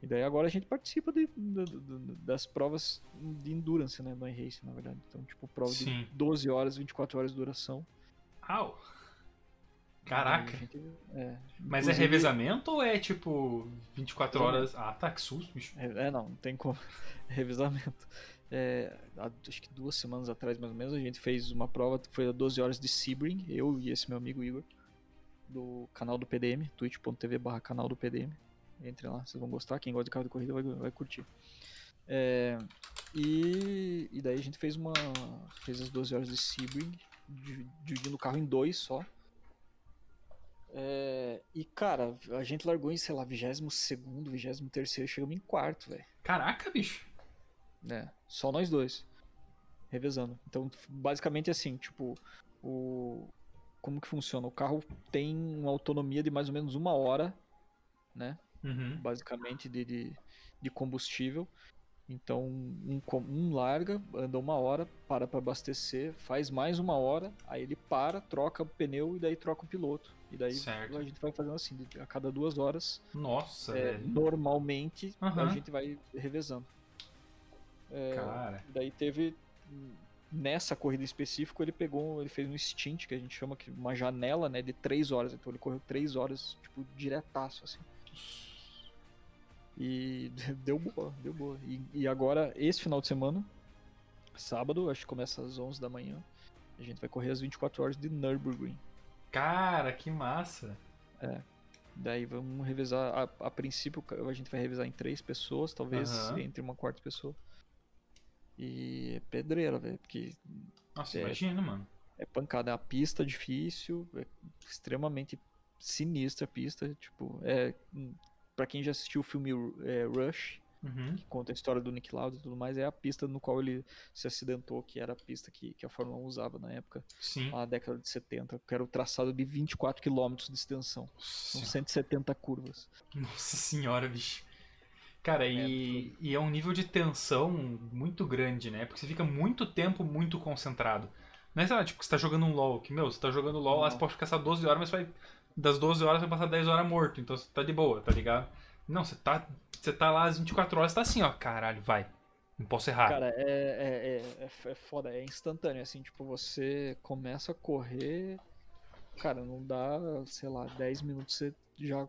E daí agora a gente participa de- da- da- das provas de endurance, né, no iRacing, na verdade. Então, tipo, prova Sim. de 12 horas, 24 horas de duração. Au! Caraca. gente- é, Mas é revezamento ou é tipo 24 horas? Ah, tá, que susto, bicho. É, não, não tem como. Revezamento. É, acho que duas semanas atrás, mais ou menos, a gente fez uma prova, foi a 12 horas de Sebring, eu e esse meu amigo Igor, do canal do PDM, twitch.tv barra canal do PDM. Entre lá, vocês vão gostar, quem gosta de carro de corrida vai, vai curtir. É, e, e daí a gente fez uma. fez as 12 horas de Sebring, di- dividindo o carro em dois só. É, e cara, a gente largou em, sei lá, 22 segundo, 23 terceiro, chegamos em quarto, velho. Caraca, bicho. É, só nós dois. Revezando. Então, basicamente assim, tipo, o. Como que funciona? O carro tem uma autonomia de mais ou menos uma hora, né? Uhum. Basicamente de, de, de combustível. Então, um, um larga, anda uma hora, para para abastecer, faz mais uma hora, aí ele para, troca o pneu e daí troca o piloto. E daí Certo. a gente vai fazendo assim, a cada duas horas Nossa, é, normalmente Aham. a gente vai revezando. É, Cara. daí teve nessa corrida específica ele pegou, ele fez um stint que a gente chama que uma janela, né, de três horas. Então ele correu três horas, tipo, diretaço assim. E deu boa, deu boa. E, e agora esse final de semana, sábado, acho que começa às 11 da manhã, a gente vai correr às 24 horas de Nürburgring. Cara, que massa. Daí vamos revezar. A, a princípio a gente vai revezar em três pessoas, talvez Aham. entre uma quarta pessoa. E é pedreira, velho, porque Nossa, É. imagina, mano. é pancada. É a pista difícil, é extremamente sinistra a pista. Tipo, é. hum, Pra quem já assistiu o filme é, Rush, Uhum. que conta a história do Nick Lauda e tudo mais, é a pista no qual ele se acidentou, que era a pista que, que a Fórmula 1 usava na época, Sim. na década de 70, que era o traçado de 24 km de extensão. São Nossa, 170 curvas. Nossa senhora, bicho. Cara, e, e é um nível de tensão muito grande, né? Porque você fica muito tempo muito concentrado. Não é, sei lá, tipo, que você tá jogando um LoL, que, meu, você tá jogando LoL, lá Não. você pode ficar só 12 horas, mas vai. Das 12 horas vai passar 10 horas morto, então você tá de boa, tá ligado? Não, você tá. Você tá lá às 24 horas, tá assim, ó, caralho, vai. Não posso errar. Cara, é, é, é, é, é foda, é instantâneo, assim, tipo, você começa a correr, cara, não dá, sei lá, 10 minutos você já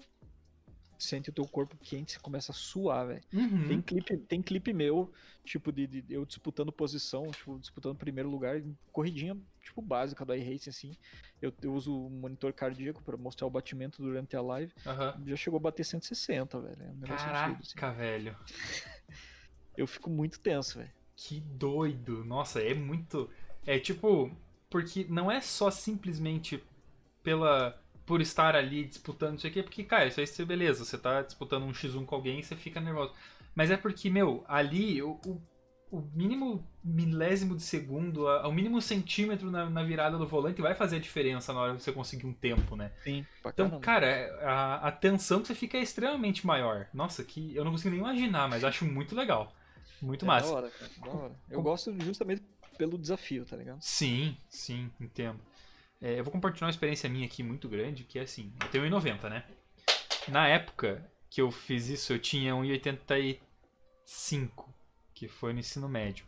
sente o teu corpo quente, você começa a suar, velho. Uhum. Tem clipe, tem clipe meu, tipo, de, de eu disputando posição, tipo, disputando primeiro lugar, corridinha, tipo, básica do iRacing, assim. Eu, eu uso o monitor cardíaco pra mostrar o batimento durante a live. Aham. Já chegou a bater 160, velho. É um absurdo, assim. Caraca, velho. Eu fico muito tenso, velho. Que doido. Nossa, é muito. É tipo. Porque não é só simplesmente pela. Por estar ali disputando isso aqui, porque, cara, isso aí você, beleza, você tá disputando um X1 com alguém e você fica nervoso. Mas é porque, meu, ali o, o, o mínimo milésimo de segundo, a- o mínimo centímetro na, na virada do volante vai fazer a diferença na hora de você conseguir um tempo, né? Sim, Então, cara, a, a tensão que você fica é extremamente maior. Nossa, que eu não consigo nem imaginar, mas acho muito legal. Muito É massa. Da hora, cara, da hora. Eu gosto justamente pelo desafio, tá ligado? Sim, sim, entendo. É, eu vou compartilhar uma experiência minha aqui muito grande, que é assim, eu tenho 1,90, né? Na época que eu fiz isso, eu tinha 1,83, 5, que foi no ensino médio.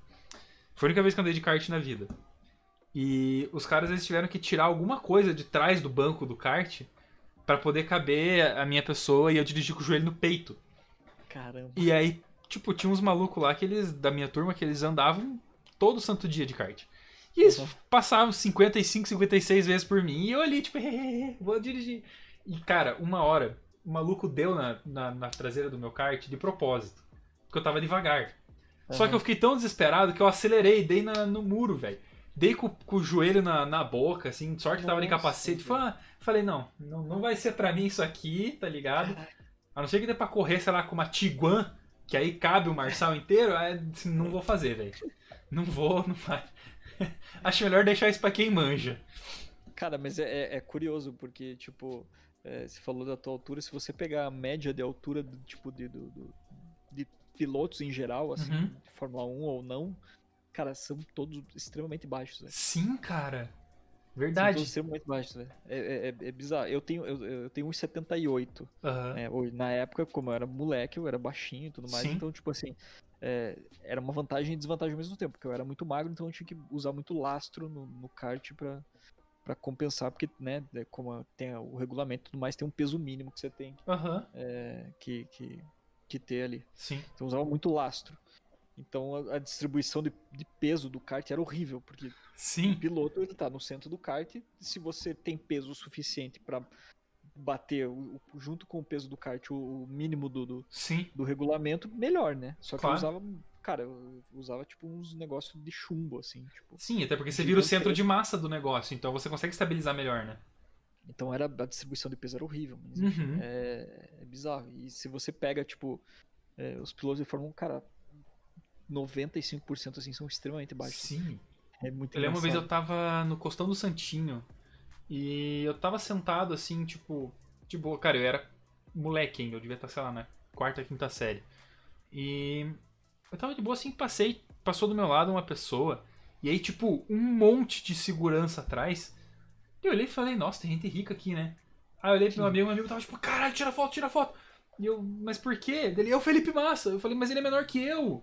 Foi a única vez que eu andei de kart na vida. E os caras eles tiveram que tirar alguma coisa de trás do banco do kart pra poder caber a minha pessoa e eu dirigir com o joelho no peito. Caramba. E aí, tipo, tinha uns malucos lá que eles, da minha turma, que eles andavam todo santo dia de kart. E eles Uhum. passavam 55, 56 vezes por mim. E eu ali, tipo, vou dirigir. E, cara, uma hora, o maluco deu na, na, na traseira do meu kart de propósito. Porque eu tava devagar. Só que eu fiquei tão desesperado que eu acelerei, dei na- no muro, velho. Dei com, com o joelho na, na boca, assim, sorte que tava de capacete. Falei, falei, não, não, não vai ser pra mim isso aqui, tá ligado? A não ser que dê pra correr, sei lá, com uma Tiguan, que aí cabe o Marçal inteiro, aí, assim, não vou fazer, velho. Não vou, não vai. Acho melhor deixar isso pra quem manja. Cara, mas é, é- é curioso, porque, tipo, é, você falou da tua altura, se você pegar a média de altura do tipo de, do- do- de pilotos em geral, assim, Uhum. de Fórmula 1 ou não, cara, são todos extremamente baixos, velho. Sim, cara. São Verdade. todos extremamente baixos, velho. É, é, é- bizarro. Eu tenho, eu, eu tenho 1,78. Aham. né? Na época, como eu era moleque, eu era baixinho e tudo mais, Sim. então, tipo assim, é, era uma vantagem e desvantagem ao mesmo tempo, porque eu era muito magro, então eu tinha que usar muito lastro no, no kart pra, pra compensar, porque, né, é como tem o regulamento e tudo mais, tem um peso mínimo que você tem Aham. é, que, que, que ter ali. Sim. Então usava muito lastro. Então a, a distribuição de, de peso do kart era horrível, porque o Sim. piloto ele tá no centro do kart, e se você tem peso suficiente pra bater o- junto com o peso do kart o, mínimo do, do, do regulamento, melhor, né? Só que Claro. eu usava, cara, eu usava tipo uns negócios de chumbo, assim, tipo. Sim, até porque você vira o centro de massa do negócio, então você consegue estabilizar melhor, né? Então era, a distribuição de peso era horrível, mas Uhum. é, é bizarro. E se você pega, tipo, é, os pilotos de Fórmula 1, cara, 95% assim são extremamente baixos. Sim. É muito Eu lembro uma vez eu tava no Costão do Santinho e eu tava sentado assim, tipo, de boa. Cara, eu era moleque ainda, eu devia estar, sei lá, na quarta, quinta série. E eu tava de boa assim, passei, passou do meu lado uma pessoa e aí, tipo, um monte de segurança atrás. E eu olhei e falei, nossa, tem gente rica aqui, né? Aí eu olhei pro meu amigo, meu amigo tava tipo, caralho, tira foto, tira foto. E eu, mas por quê? Ele é o Felipe Massa. Eu falei, mas ele é menor que eu.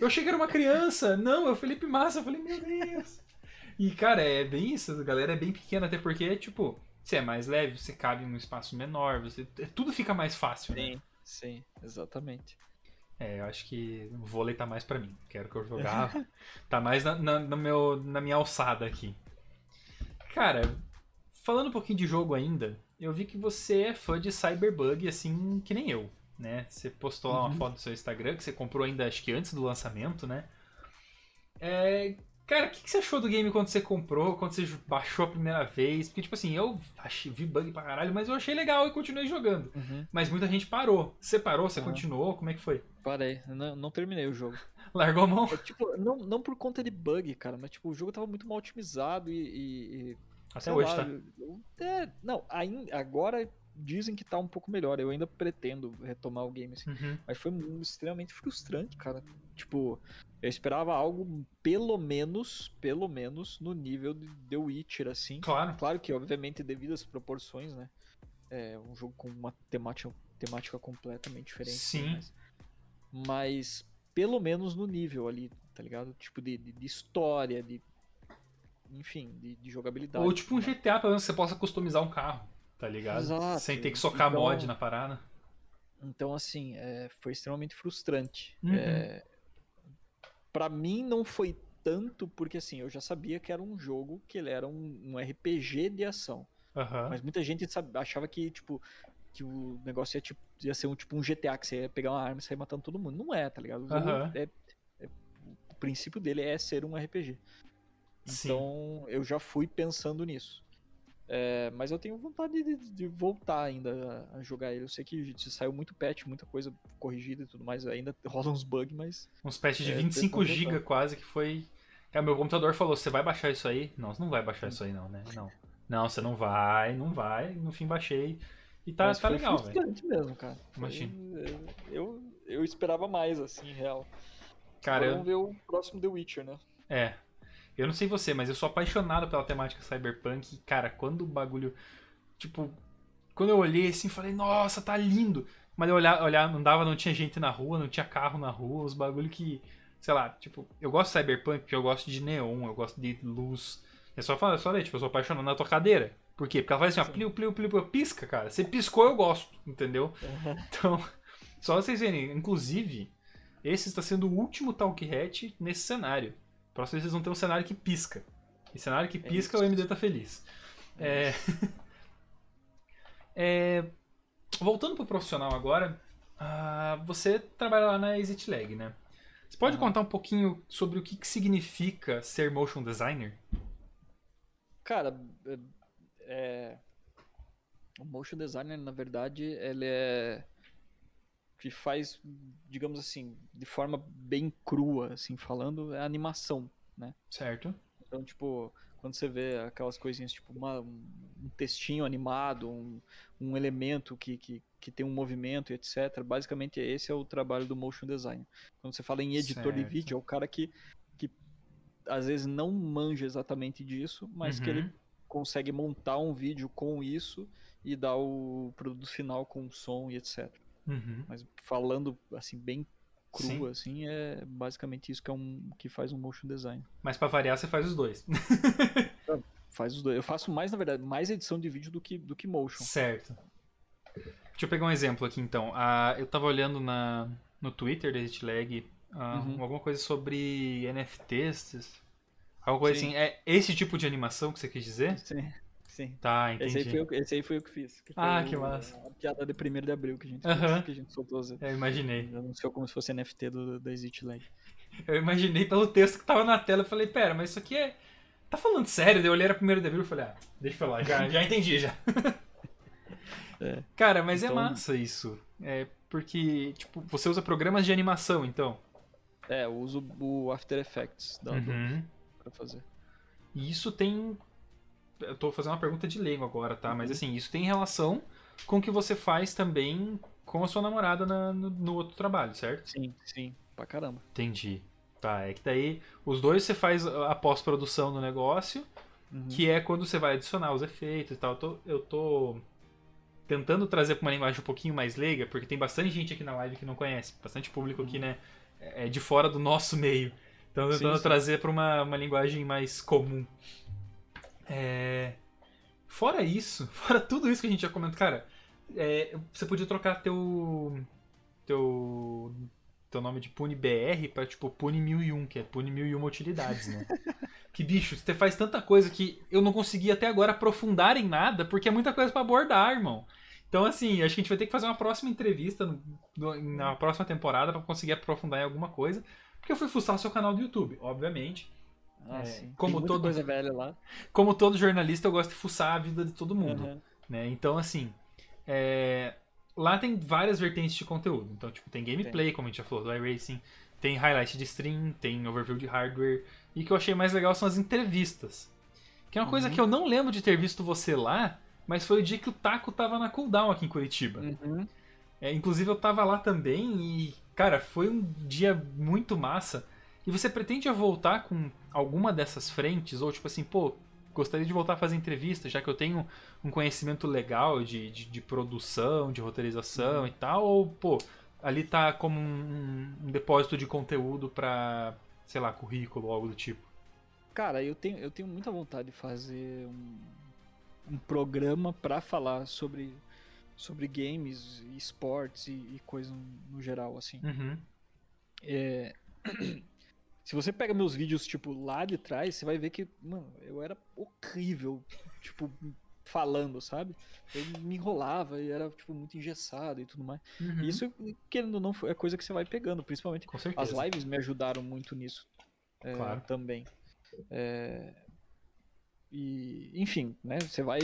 Eu achei que era uma criança. Não, é o Felipe Massa. Eu falei, meu Deus. E, cara, é bem isso. A galera é bem pequena, até porque, tipo, você é mais leve, você cabe num espaço menor, você tudo fica mais fácil, né? Sim, sim, exatamente. É, eu acho que o vôlei tá mais pra mim. Quero que eu jogava. tá mais na, na, no meu, na minha alçada aqui. Cara, falando um pouquinho de jogo ainda, eu vi que você é fã de Cyberbug, assim, que nem eu, né? Você postou lá uma Uhum. foto no seu Instagram, que você comprou ainda, acho que antes do lançamento, né? É, cara, o que, que você achou do game quando você comprou, quando você baixou a primeira vez? Porque, tipo assim, eu achei, vi bug pra caralho, mas eu achei legal e continuei jogando. Uhum, Mas muita gente parou. Você parou? Você Aham. continuou? Como é que foi? parei, não, não terminei o jogo. Largou a mão? É, tipo, não, não por conta de bug, cara, mas tipo, o jogo tava muito mal otimizado e. e- e, Até hoje, lá, tá? eu- é, não, ainda, agora dizem que tá um pouco melhor. Eu ainda pretendo retomar o game assim. Uhum. Mas foi extremamente frustrante, cara. Tipo, eu esperava algo pelo menos, pelo menos no nível de The Witcher, assim. Claro. Claro que, obviamente, devido às proporções, né? É um jogo com uma temática, temática completamente diferente. tudo Sim. mais. Mas, pelo menos no nível ali, tá ligado? Tipo, de, de, de história, de. Enfim, de, de jogabilidade. Ou tipo um GTA, pelo menos que você possa customizar um carro, tá ligado? Exato. Sem ter que socar Então- mod na parada. Então, assim, é, foi extremamente frustrante. Uhum. É, para mim, não foi tanto, porque assim, eu já sabia que era um jogo que ele era um, um RPG de ação. Aham. Mas muita gente sabe- achava que, tipo, que o negócio ia, tipo, ia ser um tipo um GTA, que você ia pegar uma arma e sair matando todo mundo. Não é, tá ligado? O Aham. é- é- o princípio dele é ser um RPG. Sim. Então eu já fui pensando nisso. É, mas eu tenho vontade de, de voltar ainda a, a jogar ele. Eu sei que saiu muito patch, muita coisa corrigida e tudo mais. Ainda rola uns bugs, mas. Uns patches de É, 25 tentando GB quase que foi. Cara, meu computador falou: você vai baixar isso aí? Não, você não vai baixar isso aí, não, né? Não. Não, você não vai, não vai. No fim baixei. E tá, mas tá legal, velho. mesmo, cara. Foi- Imagino. Eu, eu esperava mais, assim, real. Cara, Agora eu, Vamos ver o próximo The Witcher, né? É. Eu não sei você, mas eu sou apaixonado pela temática cyberpunk. E, cara, quando o bagulho. Tipo. Quando eu olhei assim, falei, nossa, tá lindo. Mas eu olhava, olhava, andava, não tinha gente na rua, não tinha carro na rua, os bagulho que. Sei lá, tipo, eu gosto de cyberpunk porque eu gosto de neon, eu gosto de luz. É só falar, só ler, tipo, eu sou apaixonado na tua cadeira. Por quê? Porque ela faz assim, ó, pliu, pliu, pliu, pliu, pisca, cara. Você piscou, eu gosto, entendeu? Então, só vocês verem, inclusive, esse está sendo o último Talk Hat nesse cenário. Próximo vocês vão ter um cenário que pisca. E cenário que pisca, o MD tá feliz. É... é... Voltando pro profissional agora, ah, você trabalha lá na Exit Lag, né? Você pode Aham. contar um pouquinho sobre o que, que significa ser motion designer? Cara, é, é- o motion designer, na verdade, ele é que faz, digamos assim, de forma bem crua, assim, falando, é animação. Certo? Então, tipo, quando você vê aquelas coisinhas, tipo uma- um textinho animado, um, um elemento que, que, que tem um movimento e etc. Basicamente, esse é o trabalho do motion design. Quando você fala em editor de Certo. vídeo, é o cara que, que às vezes não manja exatamente disso, mas que ele Uhum. consegue montar um vídeo com isso e dar o produto final com som e etc. Uhum. Mas falando assim bem cru Sim. assim, é basicamente isso que é um que faz um motion design. Mas pra variar, você faz os dois. Faz os dois. Eu faço mais, na verdade, mais edição de vídeo do que do que motion. Certo. Deixa eu pegar um exemplo aqui então. Ah, eu tava olhando na, no Twitter da Lag Uhum. alguma coisa sobre NFTs. Alguma coisa Sim. assim. É esse tipo de animação que você quis dizer? Sim. Sim. Tá, Esse aí, entendi. foi, eu- esse aí foi eu que fiz. que Ah, o- que massa. A piada de 1 de abril que a gente Aham. fez, que a gente soltou. Zé. Eu imaginei. Anunciou como se fosse NFT do, da Exit Lag. Eu imaginei pelo texto que tava na tela. Eu falei, pera, mas isso aqui é. Tá falando sério? Daí eu olhei era primeiro de abril e falei, ah, deixa pra lá, já, já entendi já. É. Cara, mas é Então- massa isso. É porque, tipo, você usa programas de animação, então. É, eu uso o After Effects da Uhum. pra fazer. E isso tem. Eu tô fazendo uma pergunta de leigo agora, tá? Mas Uhum. assim, isso tem relação com o que você faz também com a sua namorada na- no, no outro trabalho, certo? Sim, sim, pra caramba. Entendi. Tá, é que daí os dois você faz a pós-produção no negócio, Uhum. que é quando você vai adicionar os efeitos e tal. Eu tô, eu tô tentando trazer pra uma linguagem um pouquinho mais leiga, porque tem bastante gente aqui na live que não conhece, bastante público aqui, né? É de fora do nosso meio. Então tô Sim, tentando sim. trazer pra uma, uma linguagem mais comum. É, Fora isso, fora tudo isso que a gente já comentou, cara, é, você podia trocar teu. teu. teu nome de Pune BR pra tipo Pune 1001, que é Pune 1001 utilidades, né? que bicho, você faz tanta coisa que eu não consegui até agora aprofundar em nada, porque é muita coisa pra abordar, irmão. Então, assim, acho que a gente vai ter que fazer uma próxima entrevista no- no- na próxima temporada pra conseguir aprofundar em alguma coisa. Porque eu fui fuçar o seu canal do YouTube, obviamente. Ah, É, sim. como Tem todo- coisa velha lá. Como todo jornalista, eu gosto de fuçar a vida de todo mundo. Aham. né? Então, assim, é, lá tem várias vertentes de conteúdo. Então, tipo, tem gameplay, como a gente já falou, do iRacing, tem highlight de stream, tem overview de hardware. E o que eu achei mais legal são as entrevistas. Que é uma coisa Uhum. que eu não lembro de ter visto você lá, mas foi o dia que o Taco tava na cooldown aqui em Curitiba. Uhum. É, inclusive eu tava lá também e, cara, foi um dia muito massa. E você pretende voltar com alguma dessas frentes? Ou tipo assim, pô, gostaria de voltar a fazer entrevista, já que eu tenho um conhecimento legal de, de, de produção, de roteirização e tal? Ou, pô, ali tá como um, um depósito de conteúdo pra, sei lá, currículo ou algo do tipo? Cara, eu tenho, eu tenho muita vontade de fazer um, um programa pra falar sobre, sobre games, esportes e, e coisas no geral, assim. Uhum. É, Se você pega meus vídeos, tipo, lá de trás, você vai ver que, mano, eu era horrível, tipo, falando, sabe? Eu me enrolava e era, tipo, muito engessado e tudo mais. Uhum. Isso, querendo ou não, é coisa que você vai pegando, principalmente as lives me ajudaram muito nisso é, Claro. também. É, e, enfim, né? Você vai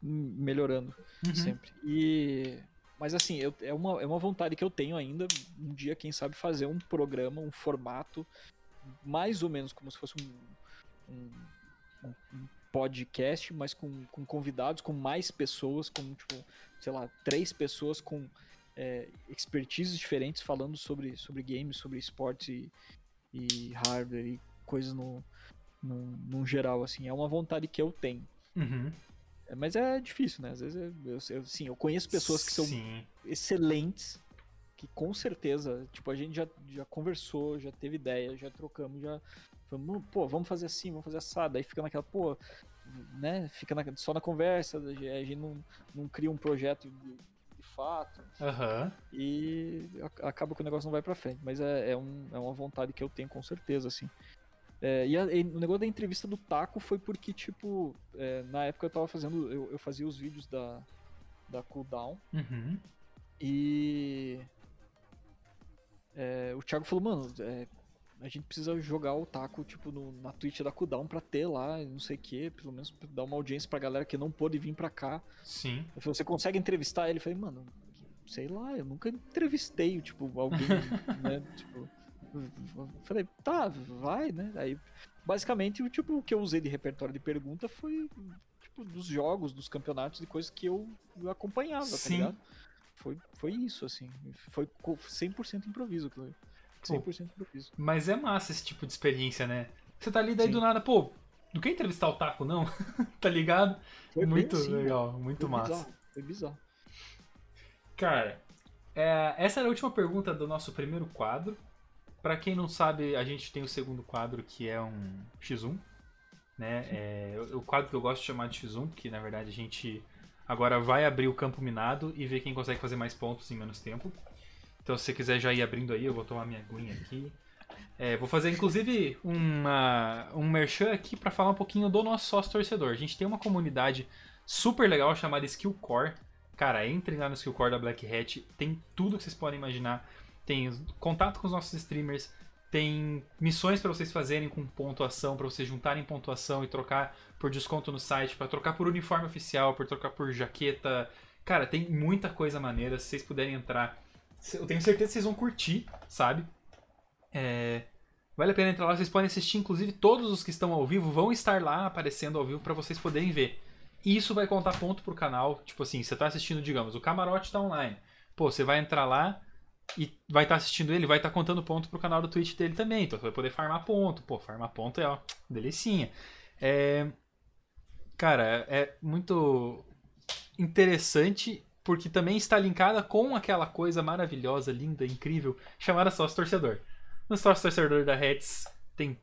melhorando Uhum. sempre. E, mas assim, eu- é, uma, é uma vontade que eu tenho ainda, um dia, quem sabe, fazer um programa, um formato, mais ou menos como se fosse um, um, um- podcast, mas com, com convidados, com mais pessoas, com, tipo, sei lá, três pessoas com é, expertises diferentes falando sobre, sobre games, sobre esportes e, e hardware e coisas no, no, no geral, assim. É uma vontade que eu tenho. Uhum. É, Mas é difícil, né? Às vezes eu, eu, eu- sim, eu conheço pessoas que são Sim. excelentes, que com certeza, tipo, a gente já, já conversou, já teve ideia, já trocamos, já. Vamos, pô, vamos fazer assim, vamos fazer assado. Aí fica naquela, pô, né? Fica na- só na conversa, a gente não, não cria um projeto de, de fato. Aham. E a- acaba que o negócio não vai pra frente. Mas é, é, um, é uma vontade que eu tenho com certeza, assim. É, e, a- e o negócio da entrevista do Taco foi porque, tipo, é, na época eu tava fazendo. Eu, eu fazia os vídeos da, da Cooldown. Uhum. E. é, o Thiago falou, mano, é, a gente precisa jogar o taco, tipo, no- na Twitch da Cooldown pra ter lá, não sei o que, pelo menos pra dar uma audiência pra galera que não pôde vir pra cá. Sim. Ele falou, você consegue entrevistar ele? Eu falei, mano, sei lá, eu nunca entrevistei, tipo, alguém, né, tipo... eu Falei, tá, vai, né? Aí, basicamente, o tipo, o que eu usei de repertório de pergunta foi, tipo, dos jogos, dos campeonatos e coisas que eu acompanhava, Sim. tá ligado? Foi, foi isso, assim. Foi co- 100% improviso, aquilo ali. 100% improviso. Mas é massa esse tipo de experiência, né? Você tá ali daí Sim. do nada, pô, não quer entrevistar o Taco, não? tá ligado? Foi muito assim, legal, muito Foi massa. bizarro, foi bizarro. Cara, é, essa era a última pergunta do nosso primeiro quadro. Pra quem não sabe, a gente tem o segundo quadro que é um X1. Né? É, o o quadro que eu gosto de chamar de X1, porque na verdade a gente agora vai abrir o campo minado e ver quem consegue fazer mais pontos em menos tempo. Então se você quiser já ir abrindo aí, eu vou tomar minha aguinha aqui. É, vou fazer inclusive uma, um merchan aqui pra falar um pouquinho do nosso sócio torcedor. A gente tem uma comunidade super legal chamada Skill Core. Cara, entrem lá no Skill Core da Black Hat, tem tudo que vocês podem imaginar. Tem contato com os nossos streamers, tem missões pra vocês fazerem com pontuação, pra vocês juntarem pontuação e trocar por desconto no site, pra trocar por uniforme oficial, por trocar por jaqueta. Cara, tem muita coisa maneira, se vocês puderem entrar. Eu tenho certeza que vocês vão curtir, sabe? É, Vale a pena entrar lá, vocês podem assistir, inclusive todos os que estão ao vivo vão estar lá aparecendo ao vivo pra vocês poderem ver. E isso vai contar ponto pro canal. Tipo assim, você tá assistindo, digamos, o camarote tá online. Pô, você vai entrar lá e vai estar assistindo ele, vai estar contando ponto pro canal do Twitch dele também. Então você vai poder farmar ponto. Pô, farmar ponto é, ó, delicinha. É... Cara, é muito interessante porque também está linkada com aquela coisa maravilhosa, linda, incrível, chamada sócio torcedor. No sócio torcedor da Reds tem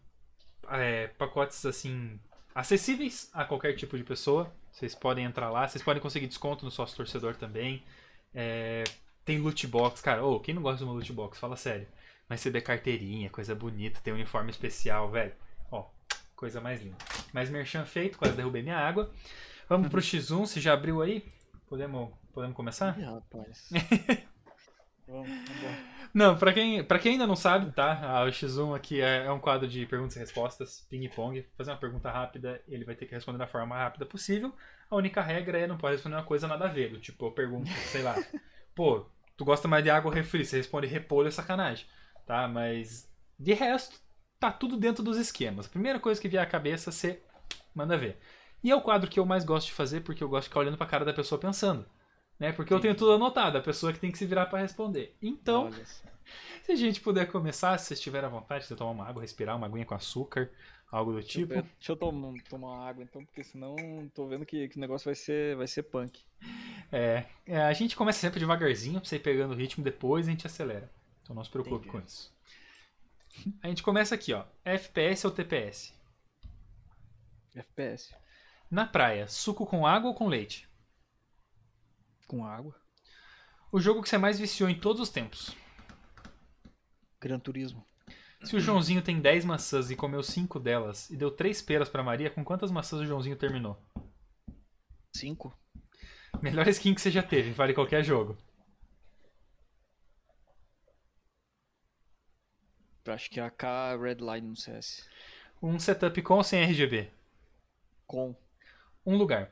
é, pacotes assim acessíveis a qualquer tipo de pessoa. Vocês podem entrar lá, vocês podem conseguir desconto no sócio torcedor também. É, tem loot box, cara. Ô, quem não gosta de uma loot box? Fala sério. Mas receber carteirinha, coisa bonita, tem um uniforme especial, velho. Ó, coisa mais linda. Mais merchan feito, quase derrubei minha água. Vamos pro X1, se já abriu aí? Podemos, podemos começar? Ih, rapaz. vamos, vamos. Não, pra quem, pra quem ainda não sabe, tá? O X1 aqui é, é um quadro de perguntas e respostas, ping-pong. Fazer uma pergunta rápida, ele vai ter que responder da forma mais rápida possível. A única regra é não pode responder uma coisa nada a ver. do Tipo, eu pergunto, sei lá, pô, tu gosta mais de água ou refri? Você responde repolho é sacanagem, tá? Mas de resto, tá tudo dentro dos esquemas. A primeira coisa que vier à cabeça, você manda ver. E é o quadro que eu mais gosto de fazer, porque eu gosto de ficar olhando pra cara da pessoa pensando. Né? Porque eu tenho tudo anotado, a pessoa que tem que se virar pra responder. Então, se a gente puder começar, se vocês tiverem à vontade, se tomar uma água, respirar uma aguinha com açúcar, algo do tipo. Deixa eu, deixa eu tomar, água então, porque senão tô vendo que, que o negócio vai ser, vai ser punk. É, é, a gente começa sempre devagarzinho, pra você ir pegando o ritmo, depois a gente acelera. Então não se preocupe Entendi. com isso. A gente começa aqui, ó. FPS ou TPS? FPS. Na praia, suco com água ou com leite? Com água. O jogo que você mais viciou em todos os tempos? Gran Turismo. Se o Joãozinho tem 10 maçãs e comeu 5 delas e deu 3 peras pra Maria, com quantas maçãs o Joãozinho terminou? 5. Melhor skin que você já teve, vale qualquer jogo. Acho que é a K Redline no CS. Um setup com ou sem RGB? Com. Um lugar.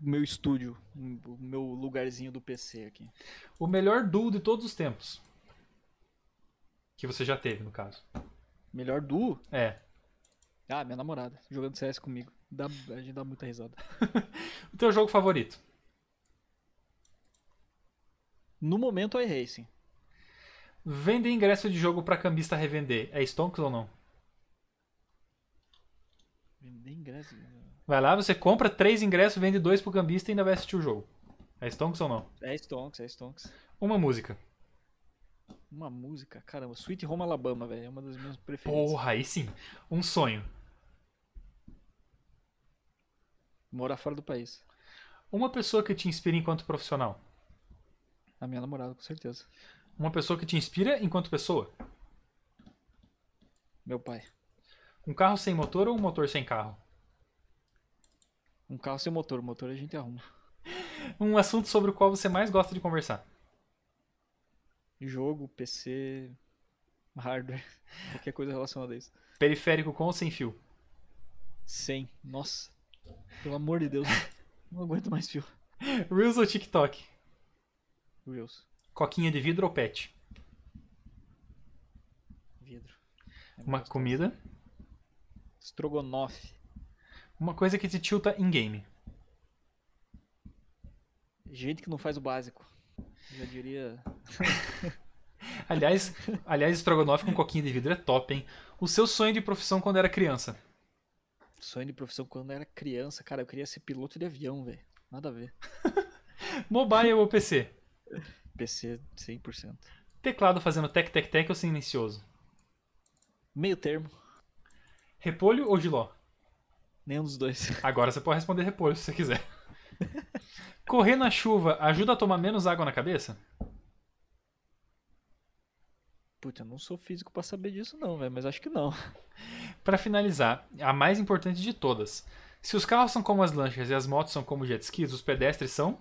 Meu estúdio. O meu lugarzinho do PC aqui. O melhor duo de todos os tempos. Que você já teve, no caso. Melhor duo? É. Ah, minha namorada. Jogando CS comigo. Dá, a gente dá muita risada. O teu jogo favorito? No momento é iRacing. Vender ingresso de jogo pra cambista revender. É Stonks ou não? Vender ingresso. Vai lá, você compra três ingressos, vende dois pro cambista e ainda vai assistir o jogo. É Stonks ou não? É Stonks, é Stonks. Uma música. Uma música, caramba, Sweet Home Alabama, velho, é uma das minhas preferidas. Porra, aí sim. Um sonho. Morar fora do país. Uma pessoa que te inspira enquanto profissional. A minha namorada, com certeza. Uma pessoa que te inspira enquanto pessoa. Meu pai. Um carro sem motor ou um motor sem carro? Um carro sem motor, o motor a gente arruma. Um assunto sobre o qual você mais gosta de conversar. Jogo, PC, hardware, qualquer coisa relacionada a isso. Periférico com ou sem fio? Sem. Nossa. Pelo amor de Deus. Não aguento mais fio. Reels ou TikTok? Reels. Coquinha de vidro ou pet? Vidro. É Uma gostoso. comida. Strogonoff. Uma coisa que te tilta em game. Gente que não faz o básico. Já diria. Aliás, aliás, estrogonofe com coquinha de vidro é top, hein? O seu sonho de profissão quando era criança. Sonho de profissão quando era criança, cara, eu queria ser piloto de avião, velho. Nada a ver. Mobile ou PC? PC 100%. Teclado fazendo tec tec tec ou silencioso? Meio termo. Repolho ou giló? Nenhum dos dois. Agora você pode responder repolho se você quiser. Correr na chuva ajuda a tomar menos água na cabeça? Puta, eu não sou físico pra saber disso não, velho, mas acho que não. Pra finalizar, a mais importante de todas. Se os carros são como as lanchas e as motos são como jet skis, os pedestres são?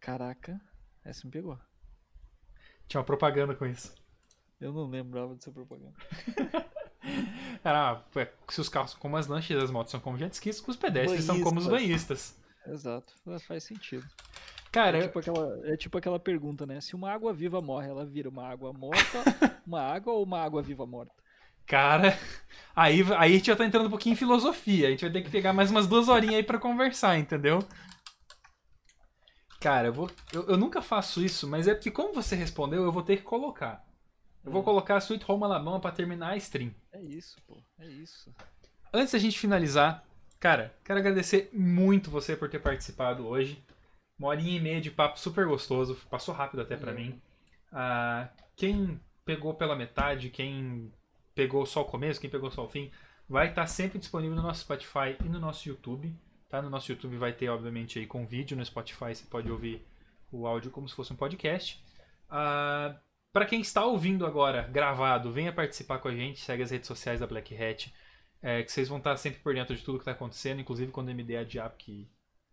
Caraca, essa me pegou. Tinha uma propaganda com isso. Eu não lembrava dessa propaganda. Era, ué, se os carros são como as lanchas e as motos são como jet skis, os pedestres são como os banhistas. Exato, é, faz sentido. Cara, É tipo, aquela, é tipo aquela pergunta, né? Se uma água viva morre, ela vira uma água morta, uma água ou uma água viva morta? Cara, aí, aí a gente já tá entrando um pouquinho em filosofia. A gente vai ter que pegar mais umas duas horinhas aí pra conversar, entendeu? Cara, eu, vou, eu, eu nunca faço isso, mas é porque como você respondeu, eu vou ter que colocar. Eu vou colocar a Sweet Home Alabama pra terminar a stream. É isso, pô, é isso. Antes da gente finalizar, cara, quero agradecer muito você por ter participado hoje. Uma horinha e meia de papo super gostoso, passou rápido até pra mim. Ah, quem pegou pela metade, quem pegou só o começo, quem pegou só o fim, vai estar sempre disponível no nosso Spotify e no nosso YouTube. Tá? No nosso YouTube vai ter, obviamente, aí com vídeo, no Spotify você pode ouvir o áudio como se fosse um podcast. Ah, para quem está ouvindo agora, gravado, venha participar com a gente, segue as redes sociais da Black Hat, é, que vocês vão estar sempre por dentro de tudo que está acontecendo, inclusive quando o MD adiar, porque,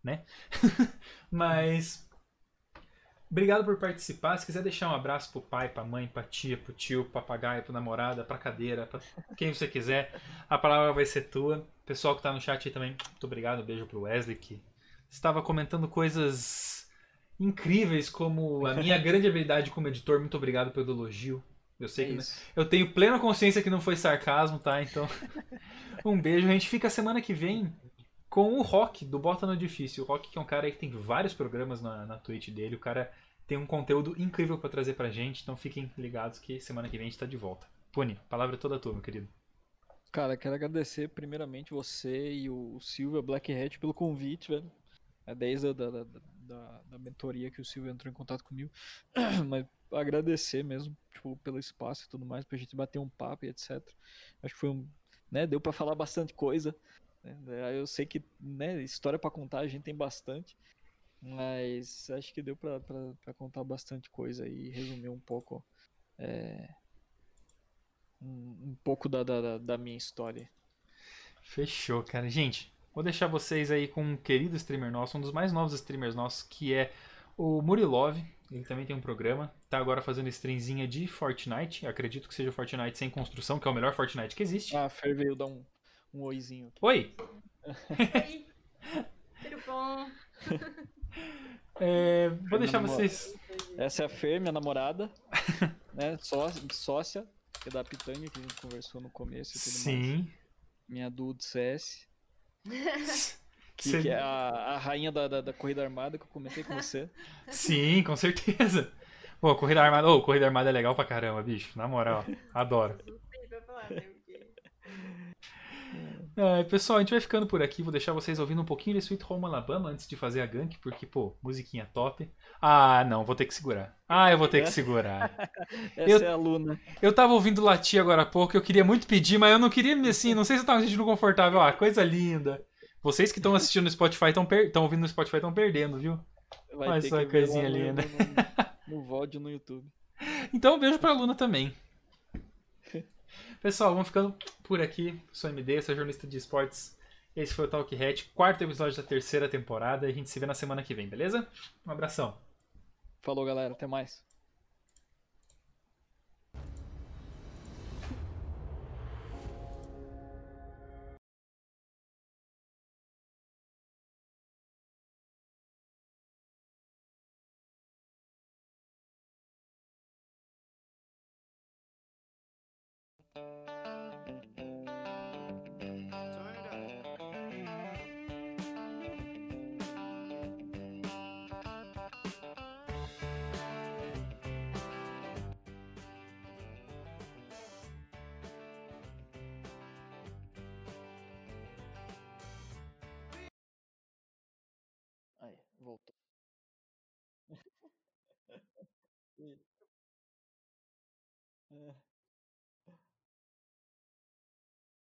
né? Mas, obrigado por participar. Se quiser deixar um abraço pro pai, pra mãe, pra tia, pro tio, pro papagaio, pro namorada, pra cadeira, pra quem você quiser, a palavra vai ser tua. Pessoal que tá no chat aí também, muito obrigado. Um beijo pro Wesley, que estava comentando coisas incríveis, como a minha grande habilidade como editor. Muito obrigado pelo elogio. Eu sei É que isso. eu tenho plena consciência que não foi sarcasmo, tá? Então, um beijo. A gente fica semana que vem com o Rock, do Bota no Difícil. O Rock que é um cara aí que tem vários programas na, na Twitch dele. O cara tem um conteúdo incrível pra trazer pra gente. Então fiquem ligados que semana que vem a gente tá de volta. Puni, a palavra é toda tua, meu querido. Cara, quero agradecer primeiramente você e o Silvio Black Hat pelo convite, velho. É desde a da, da, da, da mentoria que o Silvio entrou em contato comigo. Mas agradecer mesmo, tipo, pelo espaço e tudo mais, pra gente bater um papo e etc. Acho que foi um. Né, deu pra falar bastante coisa. né. Eu sei que, né, história pra contar a gente tem bastante. Mas acho que deu pra contar bastante coisa e resumir um pouco. é, um, um pouco da, da- da minha história. Fechou, cara. Gente, vou deixar vocês aí com um querido streamer nosso, um dos mais novos streamers nossos, que é o Murilov. Ele também tem um programa. Tá agora fazendo streamzinha de Fortnite. Eu acredito que seja o Fortnite sem construção, que é o melhor Fortnite que existe. Ah, a Fer veio dar um, um oizinho aqui. Oi! Oi, tudo bom? É, vou Meu deixar vocês. Essa é a Fer, minha namorada, né? Só, sócia, que é da Pitânia, que a gente conversou no começo e tudo mais. Sim. Minha duo CS, que, Cê- que é a, a rainha da, da, da corrida armada que eu comentei com você. Sim, com certeza. Pô, Corrida Armada. Ô, Corrida Armada é legal pra caramba, bicho. Na moral, adoro. Suspeito pra falar, né? Porque É, pessoal, a gente vai ficando por aqui. Vou deixar vocês ouvindo um pouquinho de Sweet Home Alabama antes de fazer a gank, porque, pô, musiquinha top. Ah, não, vou ter que segurar. Ah, eu vou ter que segurar. Essa Eu- é a Luna. Eu tava ouvindo latir agora há pouco, eu queria muito pedir, mas eu não queria, assim, não sei se eu tava me sentindo confortável. Ah, coisa linda. Vocês que estão assistindo no Spotify, estão per... ouvindo no Spotify, estão perdendo, viu? Vai ter só ver coisinha linda. No, no, no VOD no YouTube. Então, um beijo pra Luna também. Pessoal, vamos ficando por aqui. Sou MD, sou jornalista de esportes. Esse foi o Talk Hat, quarto episódio da terceira temporada. E a gente se vê na semana que vem, beleza? Um abração. Falou, galera. Até mais.